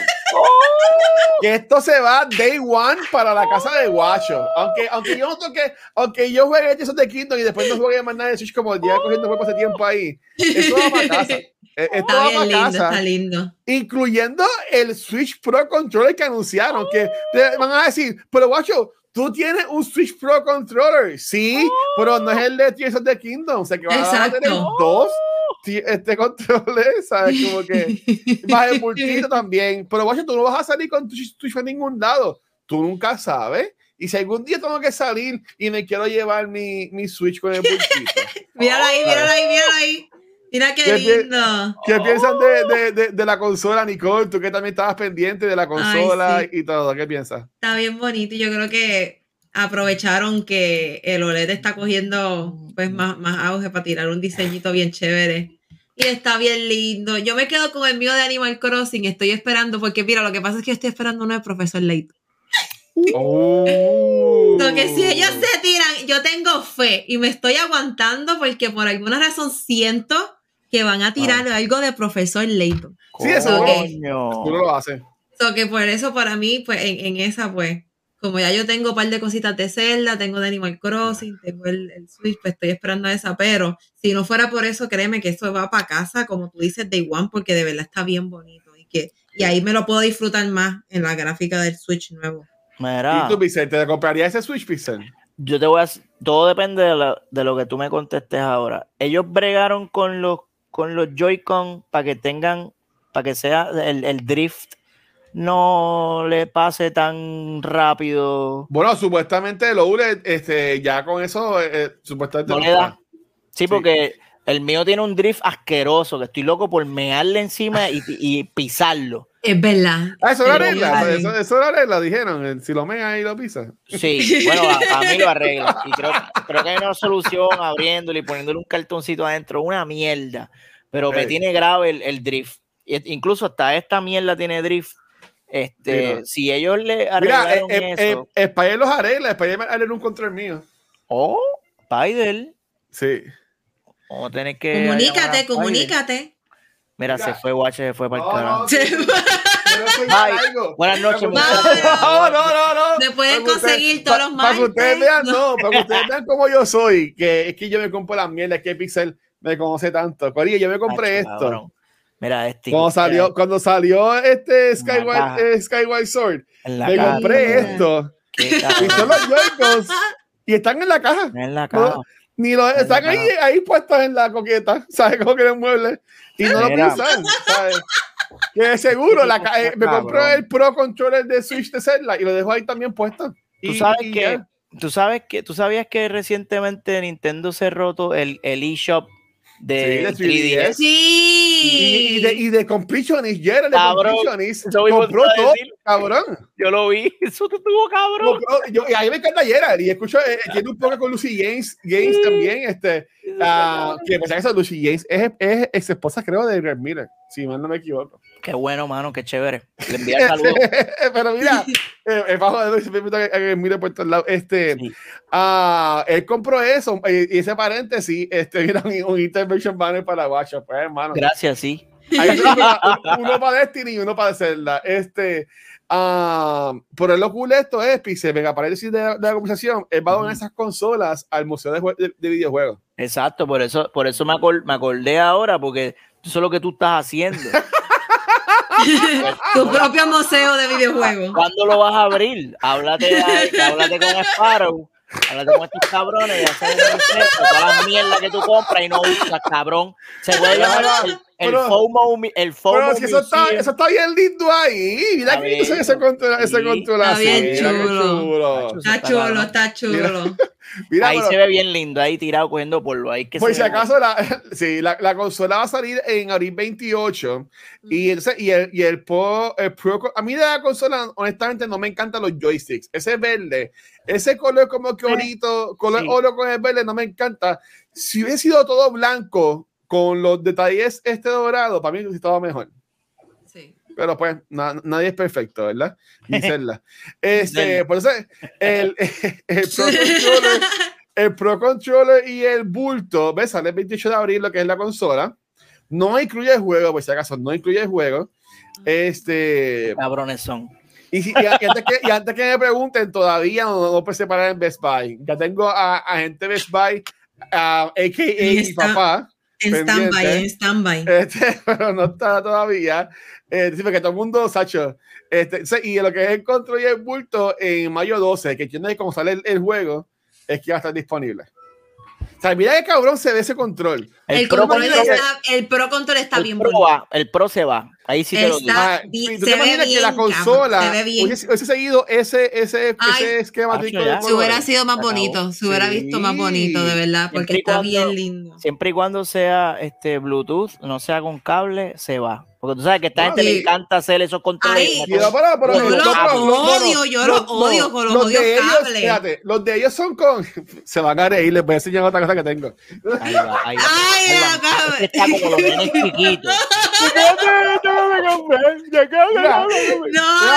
Que esto se va day one para la casa de Guacho. Aunque, aunque yo no toque, aunque yo juegue Tears of the Kingdom y después no juegue más nada de Switch como ya cogiendo juego hace tiempo ahí. Esto va para casa. Eh, Esto Está va para lindo, casa está lindo. incluyendo el Switch Pro Controller que anunciaron, que te van a decir, pero guacho, tú tienes un Switch Pro Controller, sí, pero no es el de Tears of the Kingdom, o sea que van a tener Exacto. dos este controller, ¿sabes? Como que más el bultito también, pero guacho, tú no vas a salir con tu Switch a ningún lado, tú nunca sabes. Y si algún día tengo que salir y me quiero llevar mi, mi Switch con el bultito, Míralo ahí, míralo ahí, míralo ahí. Mira qué, ¿Qué pi- lindo. ¿Qué piensan de, de, de, de la consola, Nicole? Tú que también estabas pendiente de la consola sí. y todo. ¿Qué piensas? Está bien bonito yo creo que aprovecharon que el OLED está cogiendo pues más, más auge para tirar un diseñito bien chévere. Y está bien lindo. Yo me quedo con el mío de Animal Crossing. Estoy esperando, porque mira, lo que pasa es que yo estoy esperando uno de Profesor Layton. Oh. Lo que si ellos se tiran, yo tengo fe y me estoy aguantando porque por alguna razón siento que van a tirar algo de Profesor Layton. Sí, eso Coño. Tú no lo haces. So que por eso para mí, pues en, en esa, pues, como ya yo tengo un par de cositas de Zelda, tengo de Animal Crossing, tengo el, el Switch, pues estoy esperando a esa, pero si no fuera por eso, créeme que eso va para casa, como tú dices, Day One, porque de verdad está bien bonito y que y ahí me lo puedo disfrutar más en la gráfica del Switch nuevo. Mira, ¿Y tú, Pixel, te compraría ese Switch Pixel? yo te voy a. Todo depende de, la- de lo que tú me contestes ahora. Ellos bregaron con los, con los Joy-Con para que tengan. Para que sea el, el drift no le pase tan rápido. Bueno, supuestamente el OLED, este, ya con eso, eh, eh, supuestamente No le da. Sí, porque el mío tiene un drift asqueroso que estoy loco por mearle encima y, y pisarlo. Es verdad. Ah, eso lo Pero arregla, vale. eso, eso lo arregla, dijeron. eh, Si lo mea y lo pisa. Sí, bueno, a, a mí lo arregla. Y creo, creo que hay una solución abriéndole y poniéndole un cartoncito adentro, una mierda. Pero me tiene grave el, el drift. Incluso hasta esta mierda tiene drift. Este, Mira. si ellos le Mira, arreglaron eh, eh, eso. eh, Spider los arregla, Spider arregla un control mío. oh, Spider. Sí. Vamos a tener que. Comunícate, comunícate. Mira, Mira. se fue Guache, se fue para el No, carajo. no. Buenas noches, muchachos. No, no, no, no. Me pueden Para conseguir todos los Para que ustedes martes. vean, no, para que ustedes vean cómo yo soy, que es que yo me compro la mierda, es que Pixel me conoce tanto. Corillo, yo me compré Acho, esto. cabrón. Mira, este. Cuando salió, cuando salió este En Skyward, eh, Skyward Sword, En me caja. compré Mira. esto. Y son los Joy-Cons. Y están en la caja. En la caja. No, ni los, la están ahí, caja. ahí puestos en la coqueta, ¿sabes? Como que en el mueble. Y no lo piensan, ¿sabes? Que seguro, la, eh, me compré el Pro Controller de Switch de Zelda y lo dejo ahí también puesto. Tú sabes y que, ya. tú sabes que, tú sabías que recientemente Nintendo se roto el, el eShop de, Sí, de 3DS. 3DS. Y, y de, Sí. y de Completionist, Jerry de Completionist, compró todo, cabrón. Yo lo vi, eso te estuvo cabrón. Compró- yo- y a mí me encanta Gerard y escucho, eh, tiene un poco con Lucy James, James también, este, ah, que pues eso, Lucy James es, es ex esposa, creo, de Greg Miller, si mal no me equivoco. Qué bueno, mano, qué chévere. Le envía el saludo. Pero mira, eh, es bajo de siempre invito a que- mire por todos lados. Este, Sí. ah, él compró eso, y ese paréntesis, este, mira, un, un intervention banner para Watch, pues, hermano. Gracias, sí. Hay uno, para- uno para Destiny y uno para Zelda. Este, ah, pero lo cool esto es, Pixel, venga, paréntesis de, de la conversación, él va a donar esas consolas al Museo de, de- de Videojuegos. Exacto, por eso, por eso me, acor- me acordé ahora, porque eso es lo que tú estás haciendo. Tu propio museo de videojuegos. ¿Cuándo lo vas a abrir? Háblate, háblate con Sparrow. Háblate con estos cabrones y hacen un reset de toda la mierda que tú compras y no usas, cabrón. Se puede llamar el, el Pero- FOMO, el FOMO Pero si eso está, eso está bien lindo ahí. Mira que lindo ese control, ese control Está bien chulo. Está chulo, está chulo. Mira, ahí pero- se ve bien lindo, ahí tirado cogiendo polvo. Ahí que Por se si ve- acaso, la, sí, la, la consola va a salir en abril 28 y, entonces, y, el, y el, Pro, el Pro- a mí de la consola, honestamente, no me encantan los joysticks. Ese verde, ese color como que orito, color Sí. oro con el verde, no me encanta. Si hubiese sido todo blanco con los detalles este dorado, para mí hubiese estado mejor. Pero pues na- nadie es perfecto, ¿verdad? Ni Zelda. Este, por eso el, el Pro Controller el Pro Controller y el bulto, ¿ves? Sale el 28 de abril lo que es la consola. No incluye el juego, por si acaso, no incluye el juego. Este, Cabrones son. y, si- y antes, que, y antes que me pregunten, todavía no, no puedo separar en Best Buy. Ya tengo a, a gente Best Buy, a, a.k.a. mi papá, En stand-by, en stand-by. este, pero no está todavía. Eh, sí, porque todo el mundo, Sacho. Este, y lo que es el control y el bulto en mayo 12, que que como sale el, el juego, es que va a estar disponible. O sea, mira qué cabrón se ve ese control. El, El Pro, control está, el Pro Control está el bien Pro bonito. va, el Pro se va. Ahí sí te lo digo. Ah, sí, ¿tú se te ve imaginas que bien, la cabrón, consola se ve bien. hubiese, hubiese seguido ese, ese, Ay. ese esquema de. Si hubiera sido más bonito, se hubiera visto más bonito, de verdad, porque Siempre y está cuando- bien lindo. Siempre y cuando sea este Bluetooth, no sea con cable, se va. Porque tú sabes que a esta gente le encanta hacer esos controles. Yo no, lo pero- no, no, no, odio, yo lo odio con los odios de ellos, cables. fíjate, los de ellos son con. Se van a reír, les voy a enseñar otra cosa que tengo. Ahí va, ahí va. Ay, ahí va. acá- Este está como los nenes chiquitos. No,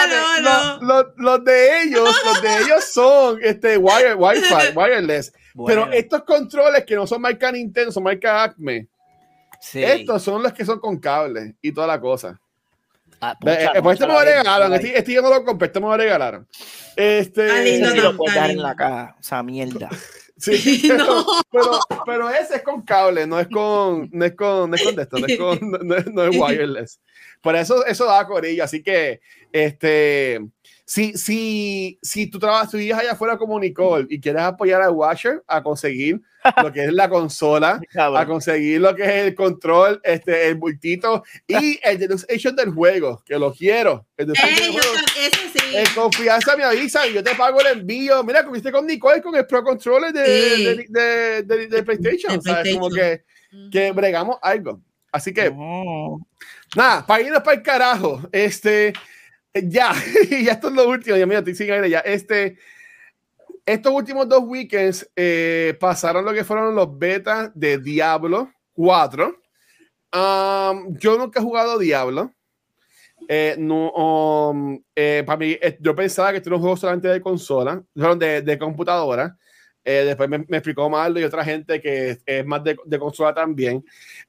no, los- no. Los, los de ellos, los de ellos son este wire, Wi-Fi, wireless. Bueno, Pero estos controles que no son marca Nintendo, son marca Acme. Sí. Estos son los que son con cable y toda la cosa. Ah, Eh, poncha- eh, pues este me lo regalaron. Este, este yo no lo compré, este me lo regalaron. Este, Ah, lindo, Ese sí lo no, puedes está dejar en la caja, esa mierda. Sí, pero, No. pero, pero ese es con cable, no es con, no es con, no es con de esto, no es con, no, no es- no es wireless. Por eso, eso da corillo. Así que, este, si, si, si tú trabajas, si vives allá afuera como Nicole y quieres apoyar a Washer a conseguir lo que es la consola, a conseguir lo que es el control, este, el bultito y el Deluxe Edition del juego, que lo quiero. El Deluxe Edition Ey, del yo eso sí. En confianza me avisa y yo te pago el envío. Mira, como hiciste con Nicole con el Pro Controller de, Sí. de, de, de- de PlayStation. De ¿sabes? Como que, PlayStation. que bregamos algo. Así que, Ujú. nada, para irnos para el carajo. Este, ya, ya esto es lo último. Ya, mira, sin aire ya. Este, estos últimos dos weekends eh, pasaron lo que fueron los betas de Diablo 4. Um, yo nunca he jugado Diablo. Eh, no, um, eh, para mí, eh, yo pensaba que esto era un juego solamente de consola, de, de computadora. Eh, después me, me explicó Marlo y otra gente que es, es más de, de consola también.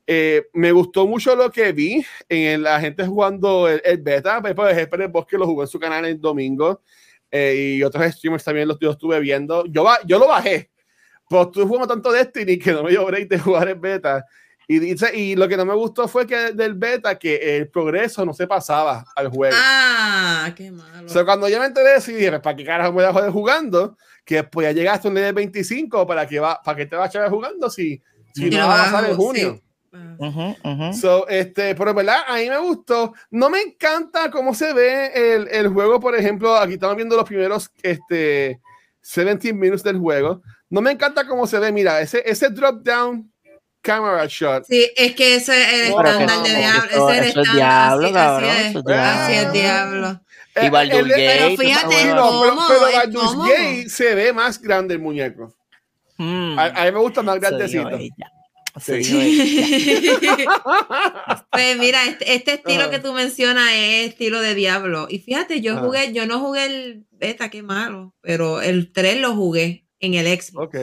Eh, me gustó mucho lo que vi en la gente jugando el, el beta. Pues, pues, Jesper el Bosque lo jugó en su canal el domingo eh, y otros streamers también los, yo estuve viendo. Yo, yo lo bajé, pero estuve jugando tanto Destiny que no me dio break de jugar el beta. Y, dice, y lo que no me gustó fue que del beta que el progreso no se pasaba al juego. Ah, qué malo. O sea, cuando yo me enteré y dije, pues, ¿para qué carajo me voy a joder jugando? Que después ya llegaste a un nivel 25, ¿para qué, va, para qué te vas a echar jugando si, si no lo va a pasar en junio? sí. Ah. Ujú, ujú. So, este, pero verdad, a mí me gustó. No me encanta cómo se ve el, el juego, por ejemplo, aquí estamos viendo los primeros este, 17 minutos del juego. No me encanta cómo se ve, mira, ese, ese drop down camera shot. Sí, es que ese es el estándar de Diablo. eso- Ese es el es estándar. Diablo, así, cabrón, así eso es. Así Diablo. es Diablo. Y Baldur's el- Gate, Pero fíjate, No, pero, ¿Cómo? pero ¿Es Baldur's cómo? Gate se ve más grande el muñeco. Mm. A, a mí me gusta más grandecito. Sí. Pues mira, este, este estilo que tú mencionas es estilo de Diablo. Y fíjate, yo Ajá. jugué, yo no jugué el beta, qué malo, pero el 3 lo jugué en el Xbox. Ok.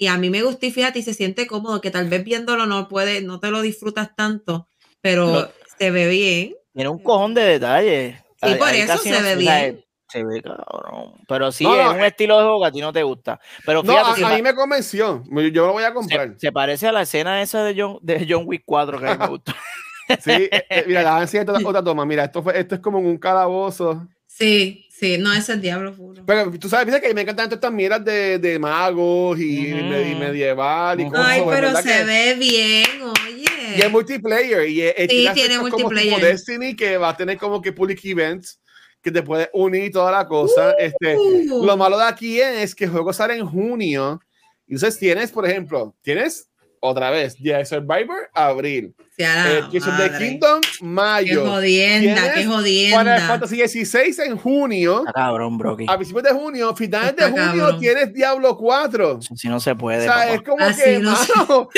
Y a mí me gustó y fíjate, y se siente cómodo, que tal vez viéndolo no puede, no te lo disfrutas tanto, pero No. se ve bien. Tiene un cojón de detalles. Sí, por eso se ve bien. Se ve cabrón. Pero sí, No, no, es un eh. estilo de juego que a ti no te gusta. Pero No, fíjate, a, mí me convenció. Yo lo voy a comprar. se- se parece a la escena esa de John, de John Wick 4 que a mí me gustó. Sí, eh, eh, mira, la enseñar otra, otra toma. Mira, esto, fue, esto es como en un calabozo. Sí, sí, no, ese es Diablo puro. Pero tú sabes, dice que me encantan estas mierdas de, de magos y, Ujú. me- y medieval y cosas. Ay, ¿verdad pero se que- ve bien, oye. Y es multiplayer. Y es, Sí, tiene como multiplayer. tipo Destiny que va a tener como que public events que te puedes unir y toda la cosa. este, Uh. lo malo de aquí es que el juego sale en junio. Y entonces tienes, por ejemplo, tienes otra vez Jedi Survivor, abril. Eh, the. Kingdom, Qué mayo. jodienda, qué Tienes Final jodienda. Fantasy 16 en junio. Está cabrón, Brocky. A principios de junio, finales de Está junio, cabrón. tienes Diablo 4. Si no se O puede. sea, papá. es como Así que, no mano,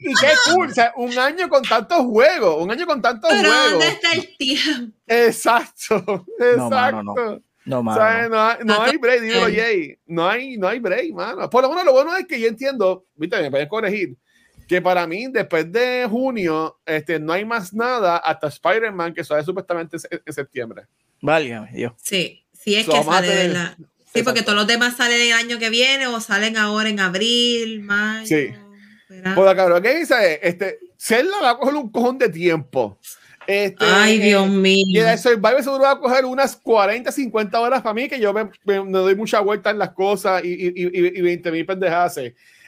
y, y qué cool, o sea, un año con tantos juegos, un año con tantos Pero juegos. ¿dónde está el tiempo? Exacto, exacto. mano, no. No, O sea, no, hay- no No hay break, dímelo. Jay. No hay, no hay break, mano. Por lo menos lo bueno es que yo entiendo, viste, me pueden corregir, que para mí, después de junio, este, no hay más nada hasta Spider-Man, que sale supuestamente en, en septiembre. Válgame, Dios. Sí, sí es So, que sale, tener- ¿verdad? Sí, porque todos los demás salen el año que viene o salen ahora en abril, mayo. Sí. Pues la cabrón que dice, este, Zelda va a coger un cojón de tiempo. Este, Ay, Dios Y mío. el Survivor seguro va a coger unas 40, 50 horas para mí, que yo me, me- me doy mucha vuelta en las cosas y, y, y, y 20 mil pendejadas.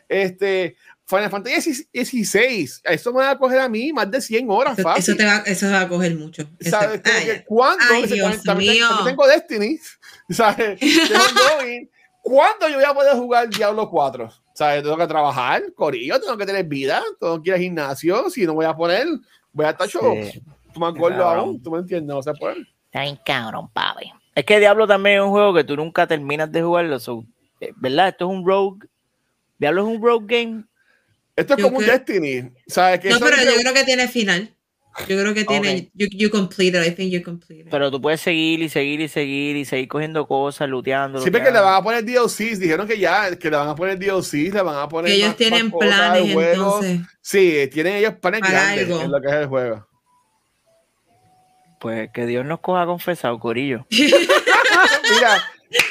este, Final Fantasy 16, eso me va a coger a mí más de 100 horas Eso, fácil. eso te va, eso va a coger mucho. ¿Sabes? Ay, ¿Cuándo? Ay, Ese- Dios también, mío. también tengo Destiny. ¿Sabes? Tengo. ¿Cuándo yo voy a poder jugar Diablo 4? ¿Sabes? Tengo que trabajar, corillo, tengo que tener vida, tengo que ir al gimnasio. Si no voy a poner, voy a estar show. Sí. Tú me acuerdo aún, tú me entiendes, no se puede. Está bien cabrón, papi. Es que Diablo también es un juego que tú nunca terminas de jugarlo. so, eh, ¿Verdad? Esto es un rogue. Diablo es un rogue game. Esto es Yo como un Destiny. ¿Sabes? Que No, pero yo creo que tiene final. Yo creo que tiene. You, you completed. I think you completed. Pero tú puedes seguir y seguir y seguir y seguir cogiendo cosas, looteando. Siempre que le van a poner DLCs, dijeron que ya, que le van a poner DLCs, le van a poner. que ellos más- tienen más cosas planes juego. entonces. Sí, tienen ellos planes Para grandes algo. en lo que es el juego. Pues que Dios nos coja confesado, Corillo. Mira,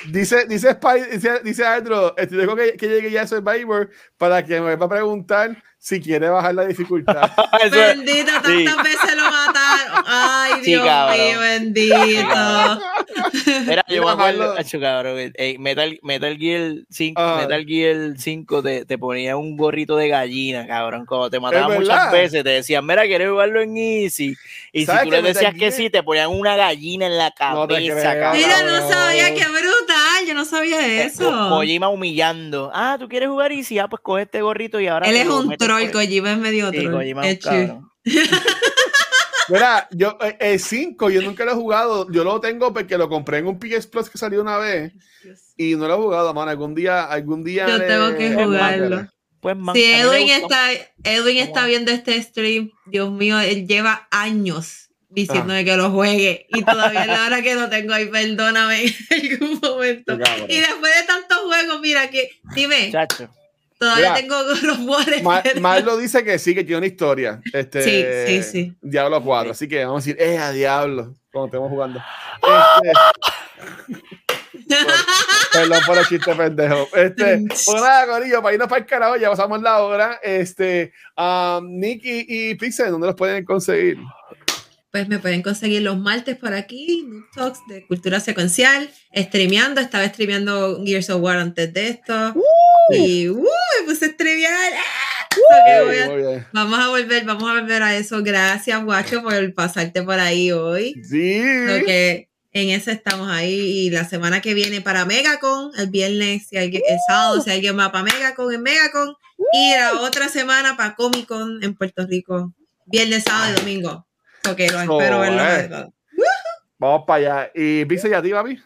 dice, dice, Spy- dice, dice Andrew, estoy dejo que, que llegue ya a Survivor para que me va a preguntar si quiere bajar la dificultad. Bendito, tantas sí. veces lo Ay, Sí, Dios cabrón. mío, bendito. Mira, yo me acuerdo, cabrón, eh, Metal, Metal Gear 5, Ah. Metal Gear 5 te, te ponía un gorrito de gallina, cabrón. Cuando te mataban muchas veces, te decían, mira, ¿quieres jugarlo en Easy? Y si ¿Sabes tú le decías que sí, te ponían una gallina en la No cabeza, creo. cabrón. Mira, no sabía, qué brutal. Yo no sabía Eh, eso. Ko- Kojima humillando. Ah, ¿tú quieres jugar Easy? Ah, pues coge este gorrito y ahora. Él es un troll, Kojima es medio Sí, troll. Kojima es Qué un chido. cabrón. Mira, yo, eh, el 5 yo nunca lo he jugado, yo lo tengo porque lo compré en un PS Plus que salió una vez y no lo he jugado, mano. Algún día, algún día. Yo le- tengo que jugarlo. Pues, man, Si Edwin está, Edwin está viendo este stream, Dios mío, él lleva años diciéndome que lo juegue y todavía es la hora que lo tengo ahí, perdóname en algún momento. Y después de tantos juegos, mira que, dime, Chacho. Todavía Mira, tengo los. Ma- Marlo dice que sí, que tiene una historia. Este, Sí, sí, sí. Diablo 4. Así que vamos a decir, eh, a diablo, cuando estemos jugando. Este, perdón por el chiste pendejo. Este, pues nada, Corillo, para irnos para el carajo, ya pasamos la hora. Este, um, Nicky y Pixel, ¿dónde los pueden conseguir? Pues me pueden conseguir los martes por aquí, Noob Talks de Cultura Secuencial, streameando, estaba streameando Gears of War antes de esto. Y uh, me puse a streamear. ¡Ah! Voy a- bien. Vamos a volver, vamos a volver a eso. Gracias, guacho, por pasarte por ahí hoy. Sí. Lo que en eso estamos ahí. Y la semana que viene para Megacon, el viernes, si alguien, el sábado, si alguien va para Megacon, en Megacon. Y la otra semana para Comic Con en Puerto Rico. Viernes, sábado y domingo. Ok, lo espero verlo. eh. Vamos para allá. ¿Y Pixel y a ti, papi?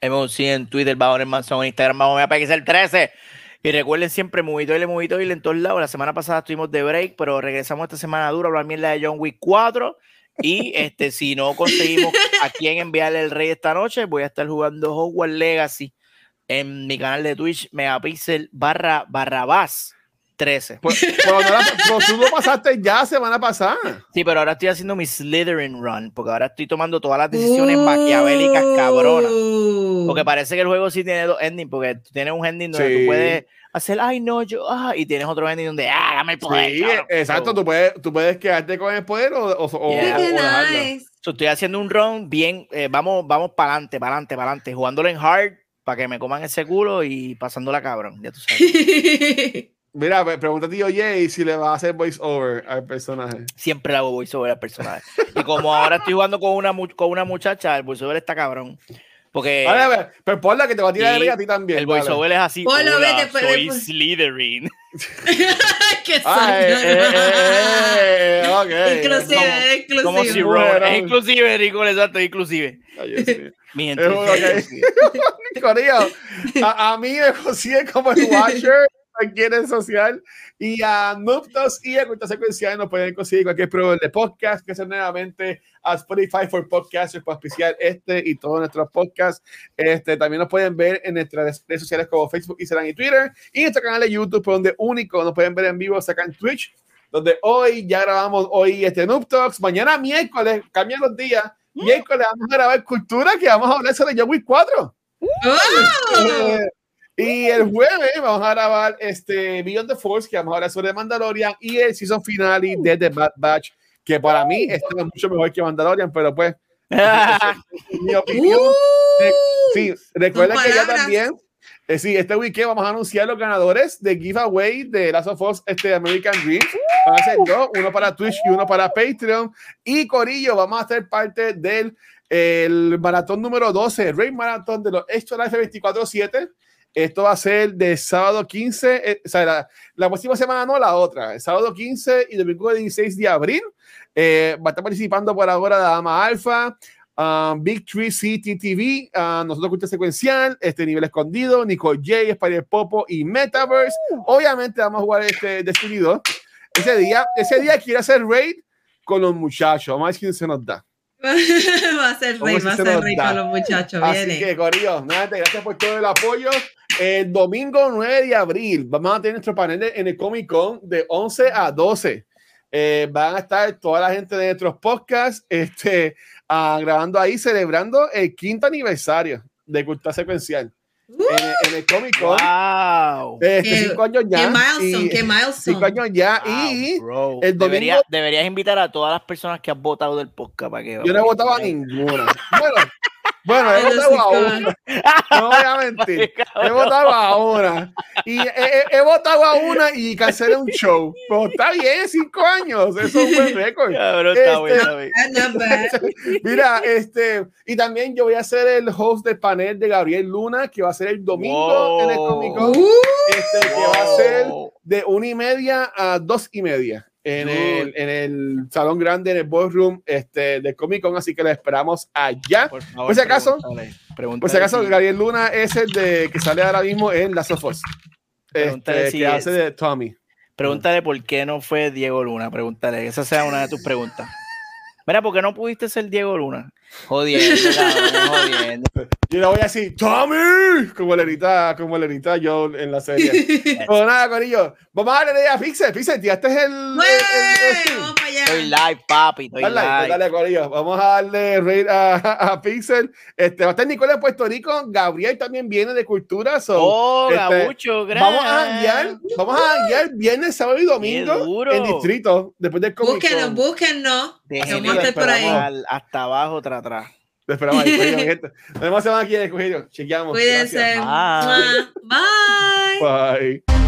MC en Twitter, bajo en Manzón, en Instagram, bajo el 13. Y recuerden siempre, Movitoile, Movitoile en todos lados. La semana pasada estuvimos de break, pero regresamos esta semana dura a hablar mierda de John Wick 4. Y este, si no conseguimos a quién enviarle el rey esta noche, voy a estar jugando Hogwarts Legacy en mi canal de Twitch, Megapixel barra barrabás 13. Pues, pero no la- pero tú lo pasaste ya semana pasada. Sí, pero ahora estoy haciendo mi Slytherin run, porque ahora estoy tomando todas las decisiones maquiavélicas cabronas. Uh. Porque parece que el juego sí tiene dos endings, porque tú tienes un ending donde Sí. tú puedes hacer, ay no, yo, ah, y tienes otro ending donde, ah, dame el poder. Sí, cabrón". exacto. Tú puedes, tú puedes quedarte con el poder o, o, o- Yeah. o nice. so, estoy haciendo un run bien, eh, vamos, vamos para adelante, para adelante, para adelante, jugándolo en hard para que me coman ese culo y pasándola cabrón, ya tú sabes. Mira, pre- pregúntate yo, Jay, si le va a hacer voice over al personaje. Siempre hago voiceover al personaje. Y como ahora estoy jugando con una, con una muchacha, el voiceover está cabrón. Porque Vale, a ver, pero ponla que te va a tirar de a ti también. el vale. voiceover es así. Ponlo, "Hola, vete, pues, soy después". Slytherin. que Ah, eh, eh, eh, eh, ok. Inclusive, inclusive. Como si Bueno. Ron, es inclusive, Rico, exacto, inclusive. Ay. Mi gente, Es ok. es inclusive. Corillo, a, a mí me consiguen como el Watcher en red social y a Nuptos y a Cultura Secuencial nos pueden conseguir cualquier programa de podcast que sea nuevamente a Spotify for Podcasters para especial este y todos nuestros podcasts. Este, también nos pueden ver en nuestras redes sociales como Facebook, Instagram y Twitter y en nuestro canal de YouTube por donde único nos pueden ver en vivo en Twitch donde hoy ya grabamos hoy este Noob Talks, mañana miércoles, cambian los días, miércoles vamos a grabar Cultura que vamos a hablar sobre John Wick 4. ¡Oh! Y el jueves vamos a grabar este Beyond the Force, que vamos a hablar sobre Mandalorian y el season finale de The Bad Batch, que para mí está mucho mejor que Mandalorian, pero pues, es mi opinión. Uh, Sí, recuerda Son que ya también Eh, sí, este weekend vamos a anunciar los ganadores de giveaway de Last of Us este American Dreams. Van a ser dos, uno para Twitch y uno para Patreon. Y Corillo, vamos a ser parte del el maratón número 12, el Rain Marathon de los Extra Life 24-7. Esto va a ser de sábado 15, eh, o sea, la, la, próxima semana no, la otra, el sábado 15 y domingo 16 de abril. Eh, va a estar participando por ahora Dama Alpha, um, Big Tree City TV, uh, nosotros Cultura Secuencial, este nivel escondido, Nicole J, Spider Popo y Metaverse. Obviamente vamos a jugar este decidido. Ese día, ese día quiere hacer raid con los muchachos. Vamos a ver quién se nos da. va a ser rey, va a ser rey con los muchachos. Así Viene. que, Corillo, nada, gracias por todo el apoyo. El domingo 9 de abril vamos a tener nuestro panel en el Comic Con de 11 a 12. Eh, van a estar toda la gente de nuestros podcasts este, uh, grabando ahí, celebrando el quinto aniversario de Cultura Secuencial. Uh, En, en, el Comic Con. Wow. Este, qué, cinco años ya. qué milestone, y- qué milestone. cinco años ya. Wow, y bro. el domingo- Debería- deberías invitar a todas las personas que has votado del podcast para que yo no he votado a ninguna. Bueno, bueno, he votado a una. No voy a mentir. He votado a una. Y he, he- he votado a una y cancelé un show. Pero está bien, cinco años. Eso es un buen récord. Cabrón, está Este-. Ah. Mira, este, y también yo voy a ser el host del panel de Gabriel Luna, que va a ser el domingo en el Comic Con. Este, que va a ser Wow. de una y media a dos y media en el, en el salón grande, en el ballroom este, del Comic Con, así que lo esperamos allá. Por favor, Por si acaso- pregúntale, pregúntale Por si acaso, si- Gabriel Luna es el de que sale ahora mismo en Last of Us. Este, si que es- hace de Tommy. Pregúntale por qué no fue Diego Luna. Pregúntale, esa sea una de tus preguntas. Mira, ¿por qué no pudiste ser Diego Luna? Jodiendo, cabrón, jodiendo. Yo le voy a decir, ¡Tommy! Como le grita, como le grita yo en la serie. Pues nada, Corillo. Vamos a darle a Pixel. Pixel, ya este es el. el- ¡Wey! el- el- Vamos para allá. Estoy live, papi, estoy Dale, like, live. dale, Corillo. Vamos a darle rate a, a Pixel. Este, va a estar Nicole de Puerto Rico. Gabriel también viene de Cultura. so, Oh, este, Gabucho, gracias. vamos a janguear, vamos a janguear viernes, sábado y domingo en distrito. Después del Comic Búsquenos, Con. búsquennos. Déjenme Vamos a estar por ahí. al- hasta abajo, tras atrás. Te esperamos ahí, gente. Nos vemos aquí en el Corillo. Chequeamos. Cuídense. Bye. Bye. Bye.